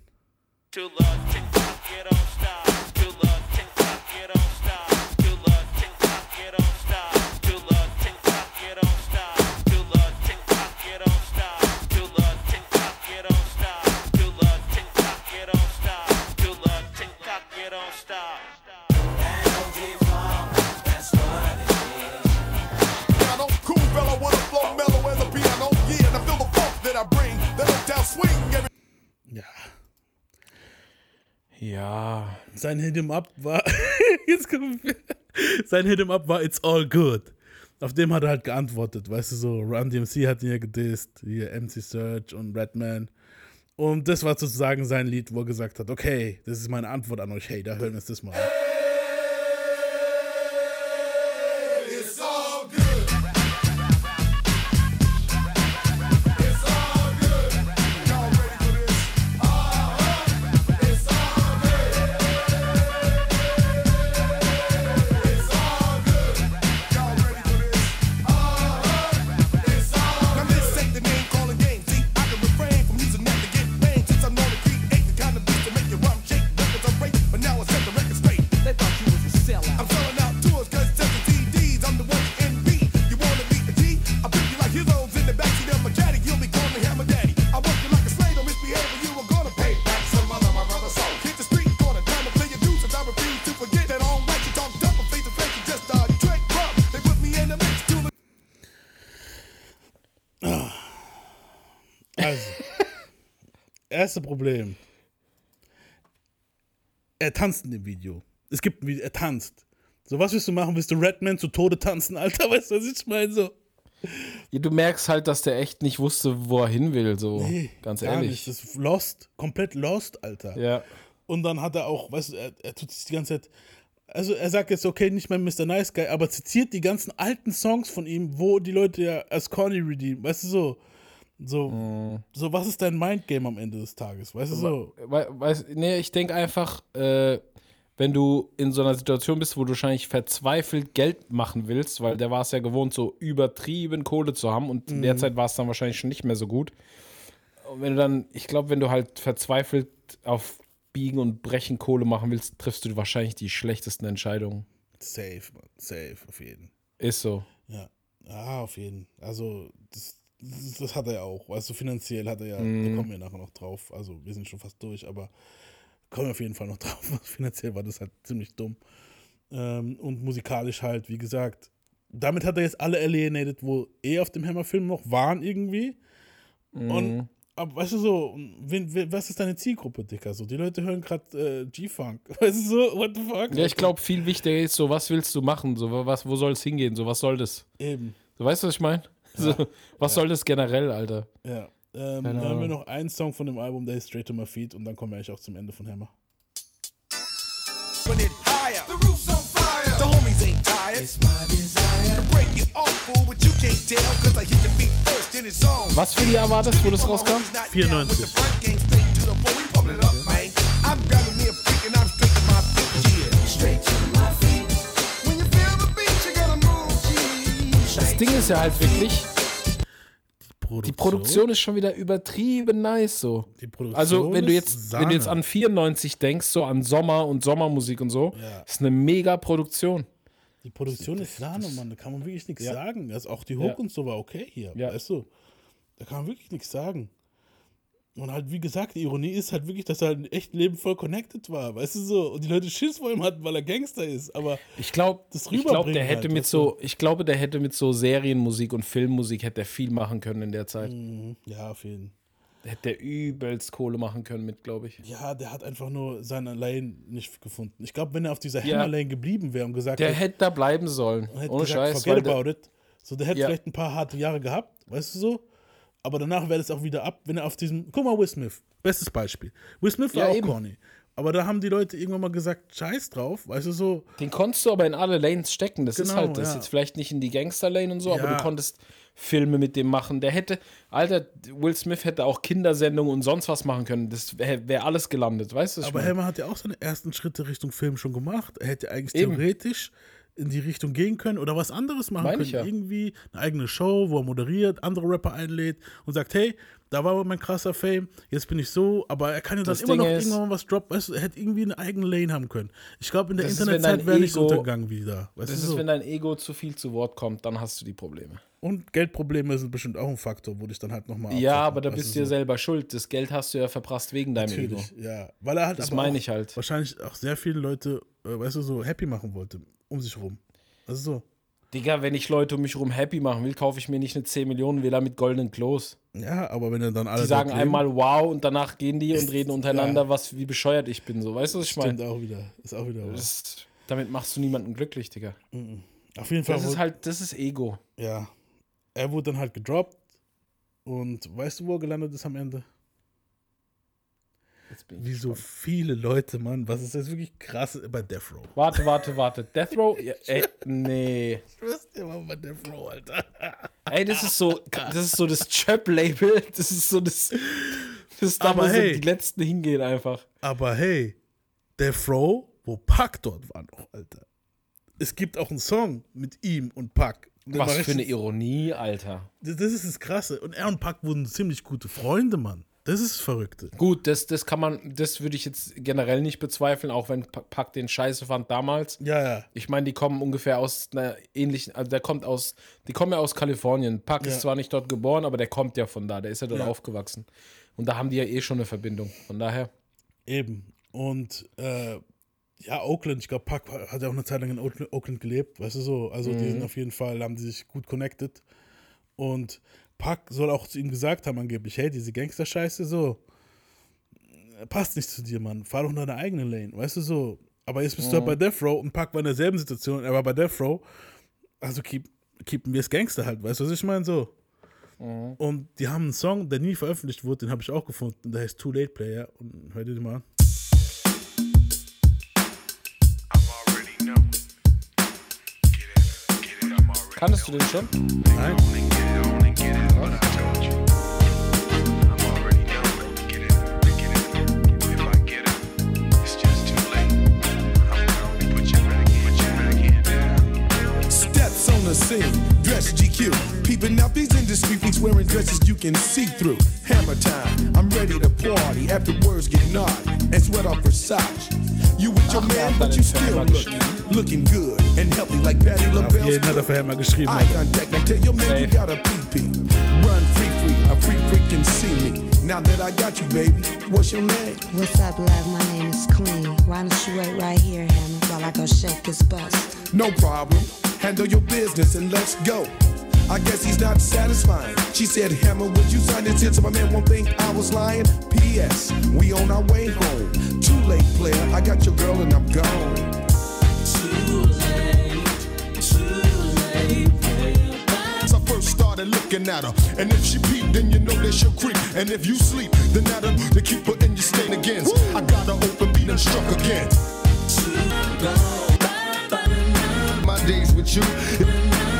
Two tick tock, it don't stop. Two tick tock, it don't stop. Two tick tock, it don't stop. Two tick tock, it don't stop. Two tick tock, it don't stop. Two tick tock, it don't stop. Two tick tock, it don't stop. Two love, tick tock, it don't stop. Piano, cool fella, wanna flow mellow as a piano. Yeah, and I feel the funk that I bring. The no swing every Ja. Sein Hit 'em Up war. [LAUGHS] Jetzt wir. Sein Hit 'em Up war It's All Good. Auf dem hat er halt geantwortet, weißt du, so Run DMC hat ihn ja gedisst, hier MC Search und Redman. Und das war sozusagen sein Lied, wo er gesagt hat, okay, das ist meine Antwort an euch, hey, da hören wir uns das mal an. Er tanzt in dem Video. Es gibt ein Video, er tanzt. So, was willst du machen? Willst du Redman zu Tode tanzen, Alter? [LAUGHS] Weißt du, was ich meine? So. Ja, du merkst halt, dass der echt nicht wusste, wo er hin will, so. Nee, ganz ehrlich. Nicht. Das ist lost, komplett lost, Alter. Ja. Und dann hat er auch, weißt du, er, er tut sich die ganze Zeit. Also er sagt jetzt, okay, nicht mehr Mr. Nice Guy, aber zitiert die ganzen alten Songs von ihm, wo die Leute ja als Corny redeemen. Weißt du so? So, Mhm. so was ist dein Mindgame am Ende des Tages? Weißt du so? We weiß, nee, ich denke einfach, äh, wenn du in so einer Situation bist, wo du wahrscheinlich verzweifelt Geld machen willst, weil der war es ja gewohnt, so übertrieben Kohle zu haben und Mhm. Zeit war es dann wahrscheinlich schon nicht mehr so gut. Und wenn du dann, ich glaube, wenn du halt verzweifelt auf Biegen und Brechen Kohle machen willst, triffst du wahrscheinlich die schlechtesten Entscheidungen. Safe, man. Safe, auf jeden. Ist so. Ja. Ja, auf jeden. Also, das, das, hat er ja auch. Weißt du, finanziell hat er ja, Mhm. da kommen wir nachher noch drauf. Also, wir sind schon fast durch, aber kommen wir auf jeden Fall noch [LAUGHS] drauf. finanziell war das halt ziemlich dumm. Ähm, und musikalisch halt, wie gesagt, damit hat er jetzt alle alienated, wo eh auf dem Hammer-Film noch waren irgendwie. Und, aber weißt du so, wen, wen, was ist deine Zielgruppe, Dicker? So, die Leute hören gerade äh, G-Funk. [LAUGHS] Weißt du so, what the fuck? Ja, ich glaube, viel wichtiger ist so, was willst du machen? So, was, wo soll es hingehen? So, was soll das? Eben. So, weißt du, was ich meine? [LAUGHS] So, was soll das generell, Alter? Ja. Ähm, dann hören wir noch einen Song von dem Album, der ist Straight to My Feet und dann kommen wir eigentlich auch zum Ende von Hammer. Was für die Jahr war das, wo das rauskam? 94. Gang Ding ist ja halt wirklich, Produktion. die Produktion ist schon wieder übertrieben nice so. Die Produktion Also, wenn du jetzt, Sahne. wenn du jetzt an 94 denkst, so an Sommer und Sommermusik und so, Ja. ist eine mega Produktion. Die Produktion ist Sahne, Mann. Da kann man wirklich nichts Ja. sagen. Also auch die Hook Ja. und so war okay hier. Ja. Weißt du? Da kann man wirklich nichts sagen. Und halt, wie gesagt, die Ironie ist halt wirklich, dass er halt im echten Leben voll connected war. Weißt du so? Und die Leute Schiss vor ihm hatten, weil er Gangster ist. Aber Ich glaube, Das ich glaube, der rüberbringen hätte halt, mit so, ich glaube, der hätte mit so Serienmusik und Filmmusik hätte er viel machen können in der Zeit. Mhm. ja, auf jeden Fall. Der hätte der übelst Kohle machen können mit, glaube ich. Ja, der hat einfach nur seine Lane nicht gefunden. Ich glaube, wenn er auf dieser Ja. Hammer Lane geblieben wäre und gesagt Der hätte, hätte da bleiben sollen. hätte Ohne gesagt, Scheiß. forget weil der- about it. So, der hätte Ja. vielleicht ein paar harte Jahre gehabt, weißt du so? Aber danach wäre das auch wieder ab, wenn er auf diesem. Guck mal, Will Smith, bestes Beispiel. Will Smith war Ja, auch eben. corny. Aber da haben die Leute irgendwann mal gesagt, scheiß drauf, weißt du so. Den konntest du aber in alle Lanes stecken. Das ist Genau, halt, das ist ja. jetzt vielleicht nicht in die Gangster-Lane und so, aber Ja. du konntest Filme mit dem machen. Der hätte, Alter, Will Smith hätte auch Kindersendungen und sonst was machen können. Das wäre wär alles gelandet, weißt du? Aber? Hammer hat ja auch seine ersten Schritte Richtung Film schon gemacht. Er hätte eigentlich Eben. theoretisch in die Richtung gehen können oder was anderes machen Meine können. ja. Irgendwie eine eigene Show, wo er moderiert, andere Rapper einlädt und sagt, hey, da war mein krasser Fame, jetzt bin ich so, aber er kann ja dann Das immer Ding noch ist- irgendwann was droppen. Weißt du, er hätte irgendwie eine eigene Lane haben können. Ich glaube, in der Internetzeit wäre nichts Ego- untergegangen wieder. Weißt das ist, so? wenn dein Ego zu viel zu Wort kommt, dann hast du die Probleme. Und Geldprobleme sind bestimmt auch ein Faktor, wo dich dann halt nochmal Ja, aber da bist du ja selber schuld. Das Geld hast du ja verprasst wegen deinem Ego. Natürlich, ja. Weil er halt Das meine ich halt. wahrscheinlich auch sehr viele Leute, weißt du, so happy machen wollte um sich rum. Also so. Digga, wenn ich Leute um mich rum happy machen will, kaufe ich mir nicht eine 10 Millionen Villa mit goldenen Klos. Ja, aber wenn er dann alle Die sagen leben- einmal wow und danach gehen die und reden [LAUGHS] untereinander, ja. was, wie bescheuert ich bin. So, weißt du, was ich Stimmt meine? auch wieder. Ist auch wieder was. Damit machst du niemanden glücklich, Digga. Auf jeden Fall. Das ist halt, das ist Ego. Ja. Er wurde dann halt gedroppt. Und weißt du, wo er gelandet ist am Ende? Wie so viele Leute, Mann. Was ist das wirklich krass bei Death Row? Warte, warte, warte. Death Row? Ja, ey, nee. Ich wüsste immer bei Death Row, Alter. Ey, das ist so, das ist so das Chöp-Label. Das ist so das, das da, wo so hey. die letzten hingehen einfach. Aber hey, Death Row, wo Pac dort war noch, Alter. Es gibt auch einen Song mit ihm und Pac. Der war Was für eine Ironie, Alter. Das das ist das Krasse. Und er und Pac wurden ziemlich gute Freunde, Mann. Das ist das Verrückte. Gut, das, das kann man, das würde ich jetzt generell nicht bezweifeln, auch wenn Pa- Pac den Scheiße fand damals. Ja, ja. Ich meine, die kommen ungefähr aus einer ähnlichen, also der kommt aus, die kommen ja aus Kalifornien. Pac Ja. ist zwar nicht dort geboren, aber der kommt ja von da, der ist ja dort Ja. aufgewachsen. Und da haben die ja eh schon eine Verbindung. Von daher. Eben. Und äh, ja, Oakland, ich glaube, Pac hat ja auch eine Zeit lang in Oakland- gelebt, weißt du so. Also die Mhm. sind auf jeden Fall, haben die sich gut connected. Und Pack soll auch zu ihm gesagt haben, angeblich, hey, diese Gangster-Scheiße, so, passt nicht zu dir, Mann. Fahr doch in deine eigene Lane, weißt du, so. Aber jetzt bist du Mhm. halt bei Death Row und Pack war in derselben Situation, er war bei Death Row. Also keep, keepen wir es Gangster halt, weißt du, was ich meine? So. Mhm. Und die haben einen Song, der nie veröffentlicht wurde, den habe ich auch gefunden, der heißt Too Late Player. Und hör dir den mal an. Kanntest du den schon? Nein. Steps on the scene, dress GQ. Peeping out these industry freaks wearing dresses you can see through. Hammer time, I'm ready to party. After words get naughty and sweat off Versace. You with your man, but you still looking, looking good and healthy like Patty Auf LaBelle. jeden hat er für Hammer geschrieben. Eye contact, now tell your man you got a PP. Run free, free, a free freak can see me. Now that I got you, baby, what's your name? What's up, love? My name is Clean. Why don't you wait right here, Hammer, while I go shake this bust? No problem. Handle your business and let's go. I guess he's not satisfying. She said, Hammer, would you sign this here so my man won't think I was lying? P.S. We on our way home. Too late, player. I got your girl and I'm gone. Too late, started looking at her, and if she peeped, then you know that she'll creep. And if you sleep, then that'll to keep her in your stain again. I got her open, beat and struck again. My days with you.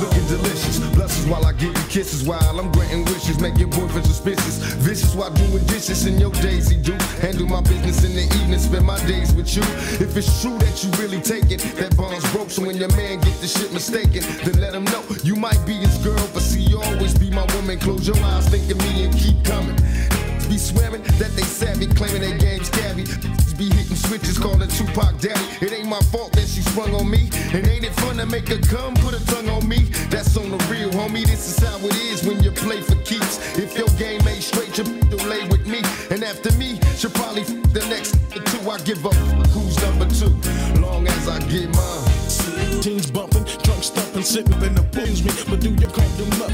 Looking delicious. Blessings while I give you kisses while I'm granting wishes. Make your boyfriend suspicious. Vicious while doing dishes in your days, he do. Handle my business in the evening, spend my days with you. If it's true that you really take it, that bond's broke. So when your man get the shit mistaken, then let him know you might be his girl, but see, you always be my woman. Close your eyes, think of me and keep coming. Be swearing that they savvy, claiming they game's cabbie. Be hitting switches, calling Tupac daddy. It ain't my fault that she sprung on me. And ain't it fun to make her come, put her tongue on me? That's on the real, homie. This is how it is when you play for keeps. If your game ain't straight, you you'll lay with me. And after me, she'll probably f- the next two. I give up. Who's number two? Long as I get mine. Teens bumping, drunk stumping, sitting in the pulls me. But do you call them up?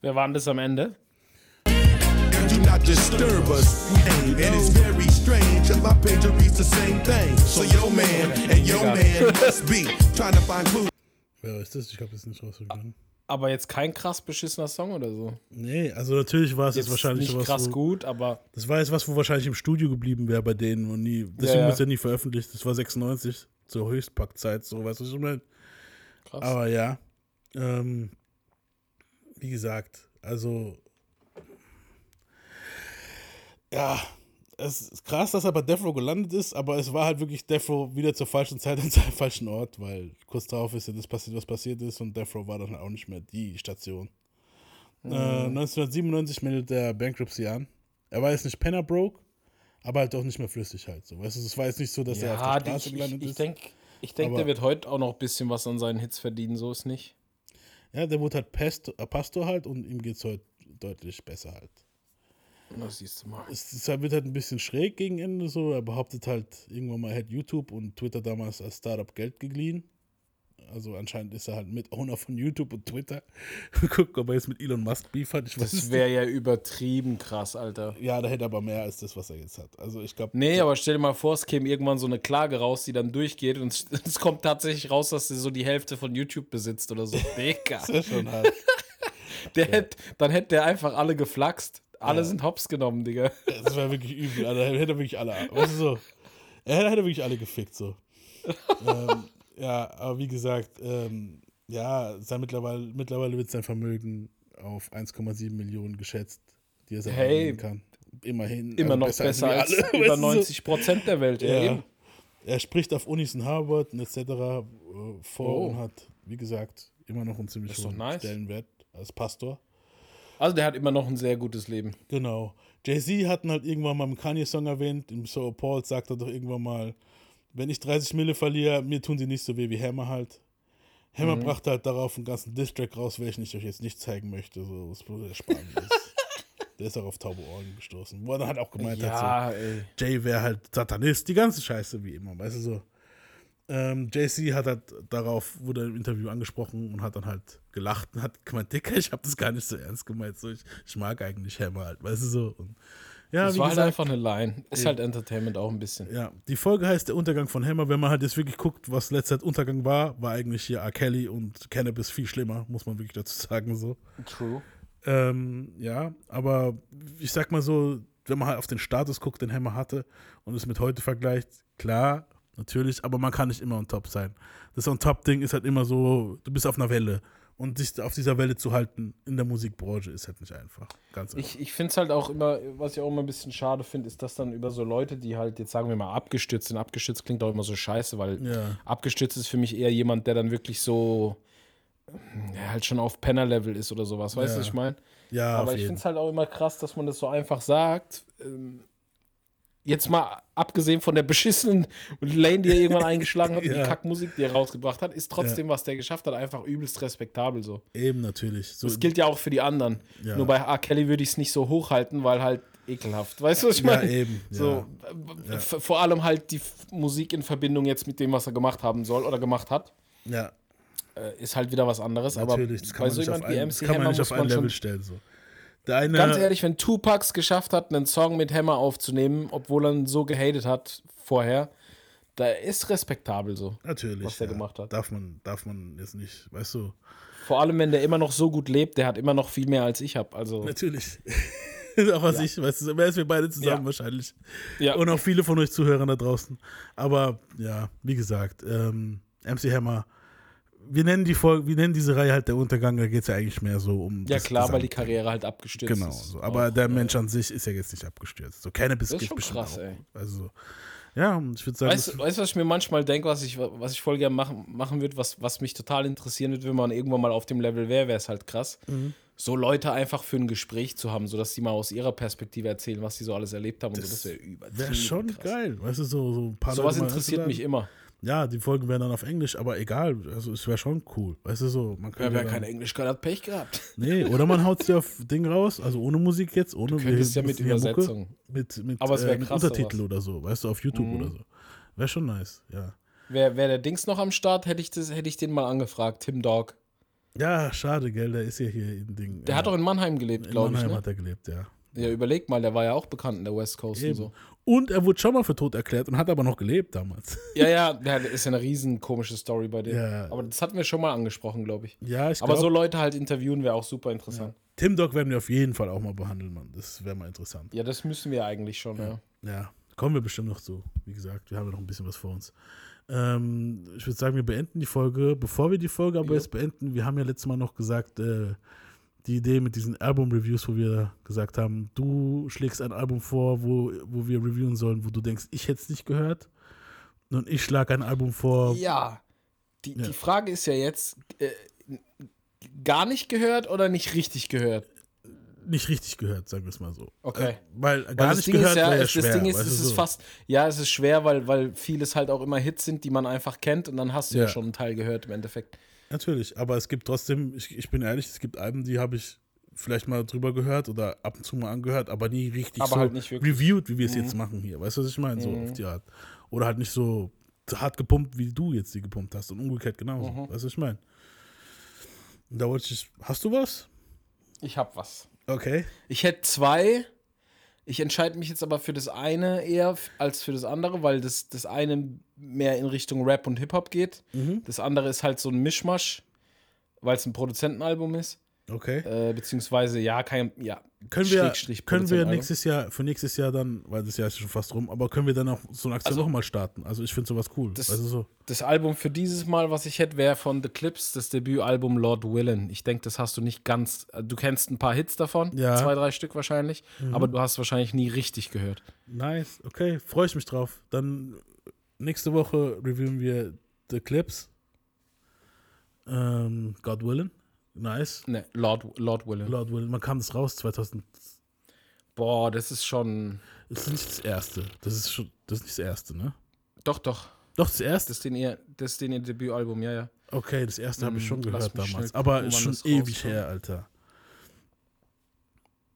Wer war denn das am Ende? Not disturb us. And it's very strange, cause my pager reads the same thing. So your man and your man must be trying to find clues. Wer ist das? Ich habe das nicht rausgefunden. Aber jetzt kein krass beschissener Song oder so. Nee, also natürlich war es jetzt, Jetzt wahrscheinlich nicht sowas, krass wo, gut, aber Das war jetzt was, wo wahrscheinlich im Studio geblieben wäre bei denen und nie. Deswegen Ja, ja. wird es ja nie veröffentlicht. Das war 96 zur Höchstpackzeit, so weißt du, was ich meine? Krass. Aber ja. Ähm, wie gesagt, also. Ja, es ist krass, dass er bei Death Row gelandet ist, aber es war halt wirklich Death Row wieder zur falschen Zeit und zum [LAUGHS] falschen Ort, weil kurz darauf ist ja das passiert, was passiert ist und Death Row war dann auch nicht mehr die Station. Äh, Mhm. 1997 meldet der Bankruptcy an. Er war jetzt nicht Penner broke, aber halt auch nicht mehr flüssig halt. So. Weißt du, es war jetzt nicht so, dass er auf ja, der Straße ich, gelandet ich, ich ist. denke, ich denk, Aber- der wird heute auch noch ein bisschen was an seinen Hits verdienen, so ist nicht. Ja, der wurde halt Pastor, äh, Pastor halt und ihm geht es heute deutlich besser halt. Das siehst du mal. Es halt- wird halt ein bisschen schräg gegen Ende so. Er behauptet halt irgendwann mal, er hätte YouTube und Twitter damals als Startup Geld geliehen. Also anscheinend ist er halt Mitowner von YouTube und Twitter. [LAUGHS] Guck, ob er jetzt mit Elon Musk Beef hat. Das wäre ja übertrieben krass, Alter. Ja, der hätte aber mehr als das, was er jetzt hat. Also ich glaube. Nee, aber stell dir mal vor, es käme irgendwann so eine Klage raus, die dann durchgeht und [LAUGHS] es, kommt tatsächlich raus, dass er so die Hälfte von YouTube besitzt oder so. [LAUGHS] Digga. Das ist schon hart. Der hätt, dann hätte der einfach alle geflaxt. Alle sind hops genommen, Digga. [LAUGHS] Das wäre wirklich übel. Also, er hätte wirklich alle. Weißt du so? Er hätte, wirklich alle gefickt so. ähm, ja, aber wie gesagt, ähm, ja, sein mittlerweile, mittlerweile wird sein Vermögen auf 1,7 Millionen geschätzt, die er selber Hey, kann. Immerhin. Immer also noch besser, wir als alle, über [LAUGHS] weißt du so? 90 Prozent der Welt. Ja. Ja. Er spricht auf Unis in Harvard und etc. äh, vor Oh. und hat, wie gesagt, immer noch einen ziemlich hohen nice. Stellenwert als Pastor. Also der hat immer noch ein sehr gutes Leben. Genau. Jay-Z hatten halt irgendwann mal im Kanye-Song erwähnt. Im So Paul sagt er doch irgendwann mal, wenn ich 30 Mille verliere, mir tun sie nicht so weh wie Hammer halt. Hammer Mhm. brachte halt darauf einen ganzen Distrack raus, welchen ich euch jetzt nicht zeigen möchte, so was bloß der Spanier ist. [LAUGHS] Der ist auch auf taube Ohren gestoßen. Wo er dann halt auch gemeint Ja, hat, so, ey. Jay wäre halt Satanist, die ganze Scheiße wie immer, weißt du so. Ähm, JC hat halt darauf, wurde im Interview angesprochen und hat dann halt gelacht und hat gemeint, Dicker, ich habe das gar nicht so ernst gemeint. So, ich, ich mag eigentlich Hammer halt, weißt du so. Und, ja, das wie war gesagt, halt einfach eine Line. Ist halt Entertainment auch ein bisschen. Ja, die Folge heißt Der Untergang von Hammer. Wenn man halt jetzt wirklich guckt, was letzter Zeit Untergang war, war eigentlich hier R. Kelly und Cannabis viel schlimmer, muss man wirklich dazu [LAUGHS] sagen so. True. Ähm, ja, aber ich sag mal so, wenn man halt auf den Status guckt, den Hammer hatte und es mit heute vergleicht, klar, natürlich, aber man kann nicht immer on top sein. Das On-Top-Ding ist halt immer so, du bist auf einer Welle. Und sich auf dieser Welle zu halten in der Musikbranche ist halt nicht einfach. Ganz einfach. Ich, ich finde es halt auch immer, was ich auch immer ein bisschen schade finde, ist, dass dann über so Leute, die halt, jetzt sagen wir mal, abgestürzt sind, abgestürzt klingt auch immer so scheiße, weil Ja. abgestürzt ist für mich eher jemand, der dann wirklich so, ja, halt schon auf Penner-Level ist oder sowas, weißt du, Ja. was ich meine? Ja, Aber ich finde es halt auch immer krass, dass man das so einfach sagt. Ähm, Jetzt mal abgesehen von der beschissenen Lane, die er irgendwann [LAUGHS] eingeschlagen hat und Ja. die Kackmusik, die er rausgebracht hat, ist trotzdem, was der geschafft hat, einfach übelst respektabel so. Eben natürlich. So, Das gilt ja auch für die anderen. Ja. Nur bei R. Kelly würde ich es nicht so hochhalten, weil halt ekelhaft. Weißt du, was ich Ja, meine? eben, So, ja. äh, v- Vor allem halt die Musik in Verbindung jetzt mit dem, was er gemacht haben soll oder gemacht hat, ja, äh, ist halt wieder was anderes. natürlich. Das Aber kann bei man so nicht auf ein, das kann man nicht auf ein Level stellen. So. Der eine, Ganz ehrlich, wenn Tupac es geschafft hat, einen Song mit Hammer aufzunehmen, obwohl er ihn so gehatet hat vorher, da ist respektabel so, natürlich, was er ja, gemacht hat. Darf man, darf man jetzt nicht, weißt du, Vor allem, wenn der immer noch so gut lebt, der hat immer noch viel mehr als ich habe. Also, natürlich. [LAUGHS] auch was ich, weißt du, mehr als wir beide zusammen Ja. wahrscheinlich. Ja. Und auch viele von euch Zuhörern da draußen. Aber ja, wie gesagt, ähm, MC Hammer, wir nennen die Folge, wir nennen diese Reihe halt der Untergang, da geht es ja eigentlich mehr so um. ja das klar, weil die. Karriere halt abgestürzt Genau, ist. so. aber Auch, der äh, Mensch an sich ist ja jetzt nicht abgestürzt. So Cannabis Das ist schon krass, auch. ey. Also so. Ja, ich würde sagen, Weißt du, was ich mir manchmal denke, was ich, was ich voll gerne machen, machen würde, was, was mich total interessieren wird, wenn man irgendwann mal auf dem Level wäre, wäre es halt krass, Mhm. so Leute einfach für ein Gespräch zu haben, sodass die mal aus ihrer Perspektive erzählen, was sie so alles erlebt haben. und so. Das wäre übertrieben. wäre schon krass. geil. Weißt du, so, so ein paar Sowas interessiert mich immer. Ja, die Folgen wären dann auf Englisch, aber egal. Also es wäre schon cool. Weißt du so, man Wer, könnte wer dann- kein Englisch kann, hat Pech gehabt. Nee, oder man haut sie auf Ding raus, also ohne Musik jetzt, ohne Du könntest ja mit hier Mucke, Übersetzung. Mit, mit, Aber es äh, mit krass, Untertitel sowas. oder so, weißt du, auf YouTube Mhm. oder so. Wäre schon nice, ja. Wäre wär der Dings noch am Start, hätte ich, das, hätte ich den mal angefragt, Tim Dog. Ja, schade, gell, der ist ja hier im Ding. Der ja. hat doch in Mannheim gelebt, In glaube ich. Mannheim Ne? hat er gelebt, ja. Ja, überleg mal, der war ja auch bekannt in der West Coast Eben. und so. Und er wurde schon mal für tot erklärt und hat aber noch gelebt damals. [LAUGHS] Ja, ja, der ist ja eine riesen komische Story bei dem. Ja. Aber das hatten wir schon mal angesprochen, glaube ich. Ja, ich Aber glaub- so Leute halt interviewen wäre auch super interessant. Tim Dog werden wir auf jeden Fall auch mal behandeln, Mann. Das wäre mal interessant. Ja. das müssen wir eigentlich schon, ja. Ja, kommen wir bestimmt noch zu. Wie gesagt, wir haben ja noch ein bisschen was vor uns. Ähm, ich würde sagen, wir beenden die Folge. Bevor wir die Folge aber Ja. jetzt beenden, wir haben ja letztes Mal noch gesagt, äh, die Idee mit diesen Album-Reviews, wo wir gesagt haben, du schlägst ein Album vor, wo, wo wir reviewen sollen, wo du denkst, ich hätte es nicht gehört. Und ich schlage ein Album vor. Ja. Die, Ja. die Frage ist ja jetzt, äh, gar nicht gehört oder nicht richtig gehört? Nicht richtig gehört, sagen wir es mal so. Okay. Äh, weil Weil gar das nicht Ding gehört ist ja, ja schwer. das Ding ist, es ist so. fast, ja, es ist schwer, weil, weil vieles halt auch immer Hits sind, die man einfach kennt und dann hast du ja, Ja. schon einen Teil gehört im Endeffekt. Natürlich, aber es gibt trotzdem, ich, ich bin ehrlich, es gibt Alben, die habe ich vielleicht mal drüber gehört oder ab und zu mal angehört, aber nie richtig Aber so halt reviewed, wie wir es Mhm. jetzt machen hier. Weißt du, was ich meine? So Mhm. auf die Art. Oder halt nicht so hart gepumpt, wie du jetzt die gepumpt hast und umgekehrt genauso. Mhm. Weißt du, was ich meine? Da wollte ich, hast du was? Ich hab was. Okay. Ich hätte zwei. Ich entscheide mich jetzt aber für das eine eher als für das andere, weil das, das eine mehr in Richtung Rap und Hip-Hop geht. Mhm. Das andere ist halt so ein Mischmasch, weil es ein Produzentenalbum ist. Okay. Äh, beziehungsweise, ja, kein, ja, Können wir, können wir nächstes Jahr, für nächstes Jahr dann, weil das Jahr ist schon fast rum, aber können wir dann auch so eine Aktion Also- nochmal starten? Also ich finde sowas cool. Das, du so. das Album für dieses Mal, was ich hätte, wäre von The Clips, das Debütalbum Lord Willen. Ich denke, das hast du nicht ganz. Du kennst ein paar Hits davon, Ja. zwei, drei Stück wahrscheinlich, Mhm. aber du hast wahrscheinlich nie richtig gehört. Nice, okay, freue ich mich drauf. Dann nächste Woche reviewen wir The Clips. Ähm, God willing. Nice. Ne, Lord, Lord Willen. Lord willing. Man kam das raus 2000. Boah, das ist schon. Das ist nicht das erste. Das ist schon, das ist nicht das erste, ne? Doch, doch. Doch, das erste? Das ist den ihr, das ist den ihr Debütalbum, ja, ja. Okay, das erste habe ich Hm, schon gehört damals. Aber ist schon ewig her, Alter.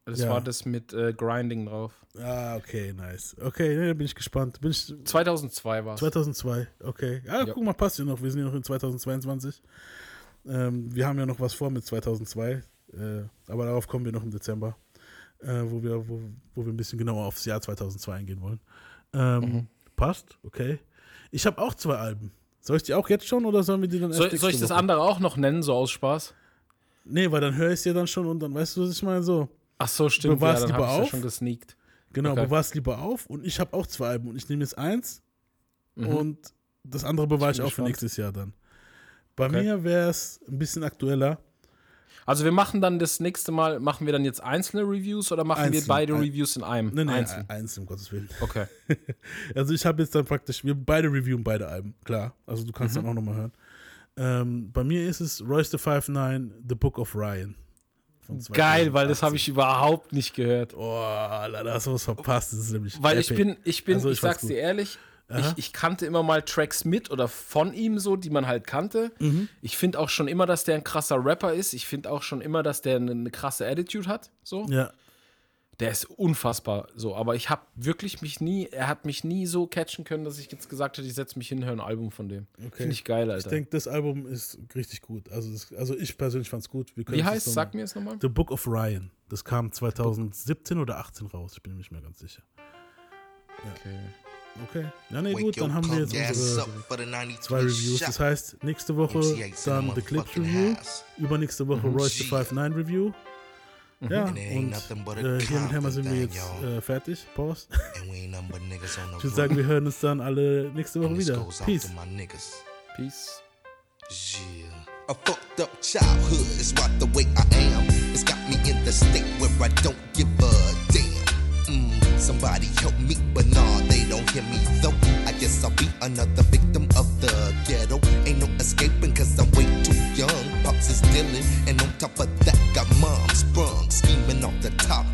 Das Ja. war das mit äh, Grinding drauf. Ah, okay, nice. Okay, ne, bin ich gespannt. Bin ich 2002 war es. 2002, okay. Ah, Ja. guck mal, passt ja noch. Wir sind ja noch in 2022. Ähm, wir haben ja noch was vor mit 2002, äh, aber darauf kommen wir noch im Dezember, äh, wo, wir, wo, wo wir ein bisschen genauer aufs Jahr 2002 eingehen wollen. Ähm, Mhm. Passt, okay. Ich habe auch zwei Alben. Soll ich die auch jetzt schon oder sollen wir die dann erst Soll, soll ich das Woche? andere auch noch nennen, so aus Spaß? Nee, weil dann höre ich es dir dann schon und dann weißt du, was ich meine? So. Ach so, stimmt. Bewahr's ja, dann lieber ich's ja auf. schon gesneakt. Genau, Okay. bewahr's lieber auf und ich habe auch zwei Alben und ich nehme jetzt eins Mhm. und das andere bewahre ich auch für nächstes Jahr dann. Bei Okay. mir wäre es ein bisschen aktueller. Also wir machen dann das nächste Mal, machen wir dann jetzt einzelne Reviews oder machen Einzeln, wir beide ein- Reviews in einem? Nee, nee, Einzeln. eins, um Gottes Willen. Okay. [LAUGHS] Also ich habe jetzt dann praktisch, wir beide reviewen beide Alben, klar. Also du kannst Mhm. dann auch nochmal hören. Ähm, bei mir ist es Royce the 59, The Book of Ryan. Geil, weil das 2018. habe ich überhaupt nicht gehört. Oh, Alter, da hast du was verpasst. Das ist nämlich Weil ich epic. bin, ich bin, Also ich, fand's sag's gut. dir ehrlich. Ich, ich kannte immer mal Tracks mit oder von ihm so, die man halt kannte. Mhm. Ich finde auch schon immer, dass der ein krasser Rapper ist. Ich finde auch schon immer, dass der eine, eine krasse Attitude hat. So. Ja. Der ist unfassbar so. Aber ich habe wirklich mich nie, er hat mich nie so catchen können, dass ich jetzt gesagt hätte, ich setze mich hin, höre ein Album von dem. Okay. Finde ich geil, Ich Alter. denke, das Album ist richtig gut. Also, das, also ich persönlich fand es gut. Wie es heißt, noch- sag mir es nochmal. The Book of Ryan. Das kam 2017 oder 18 raus. Ich bin mir nicht mehr ganz sicher. Ja. Okay. Okay. Ja, nee, Wake gut, dann haben wir jetzt unsere up for the 93 zwei Reviews. Das heißt, nächste Woche dann the Clips Review. Übernächste Woche Mhm. Royce the 59 Review. Ja, And it ain't und nothing but a äh, hier mit Hammer sind wir jetzt äh, fertig. Pause. And we ain't nothing but niggas on the Ich würde sagen, wir hören uns dann alle nächste Woche wieder. Peace. Peace. Yeah. A fucked up childhood is what the way I am. It's got me in the state where I don't give somebody help me, but nah, they don't hear me though. I guess I'll be another victim of the ghetto. Ain't no escaping cause I'm way too young. Pops is dealing, and on top of that, got mom sprung, scheming off the top.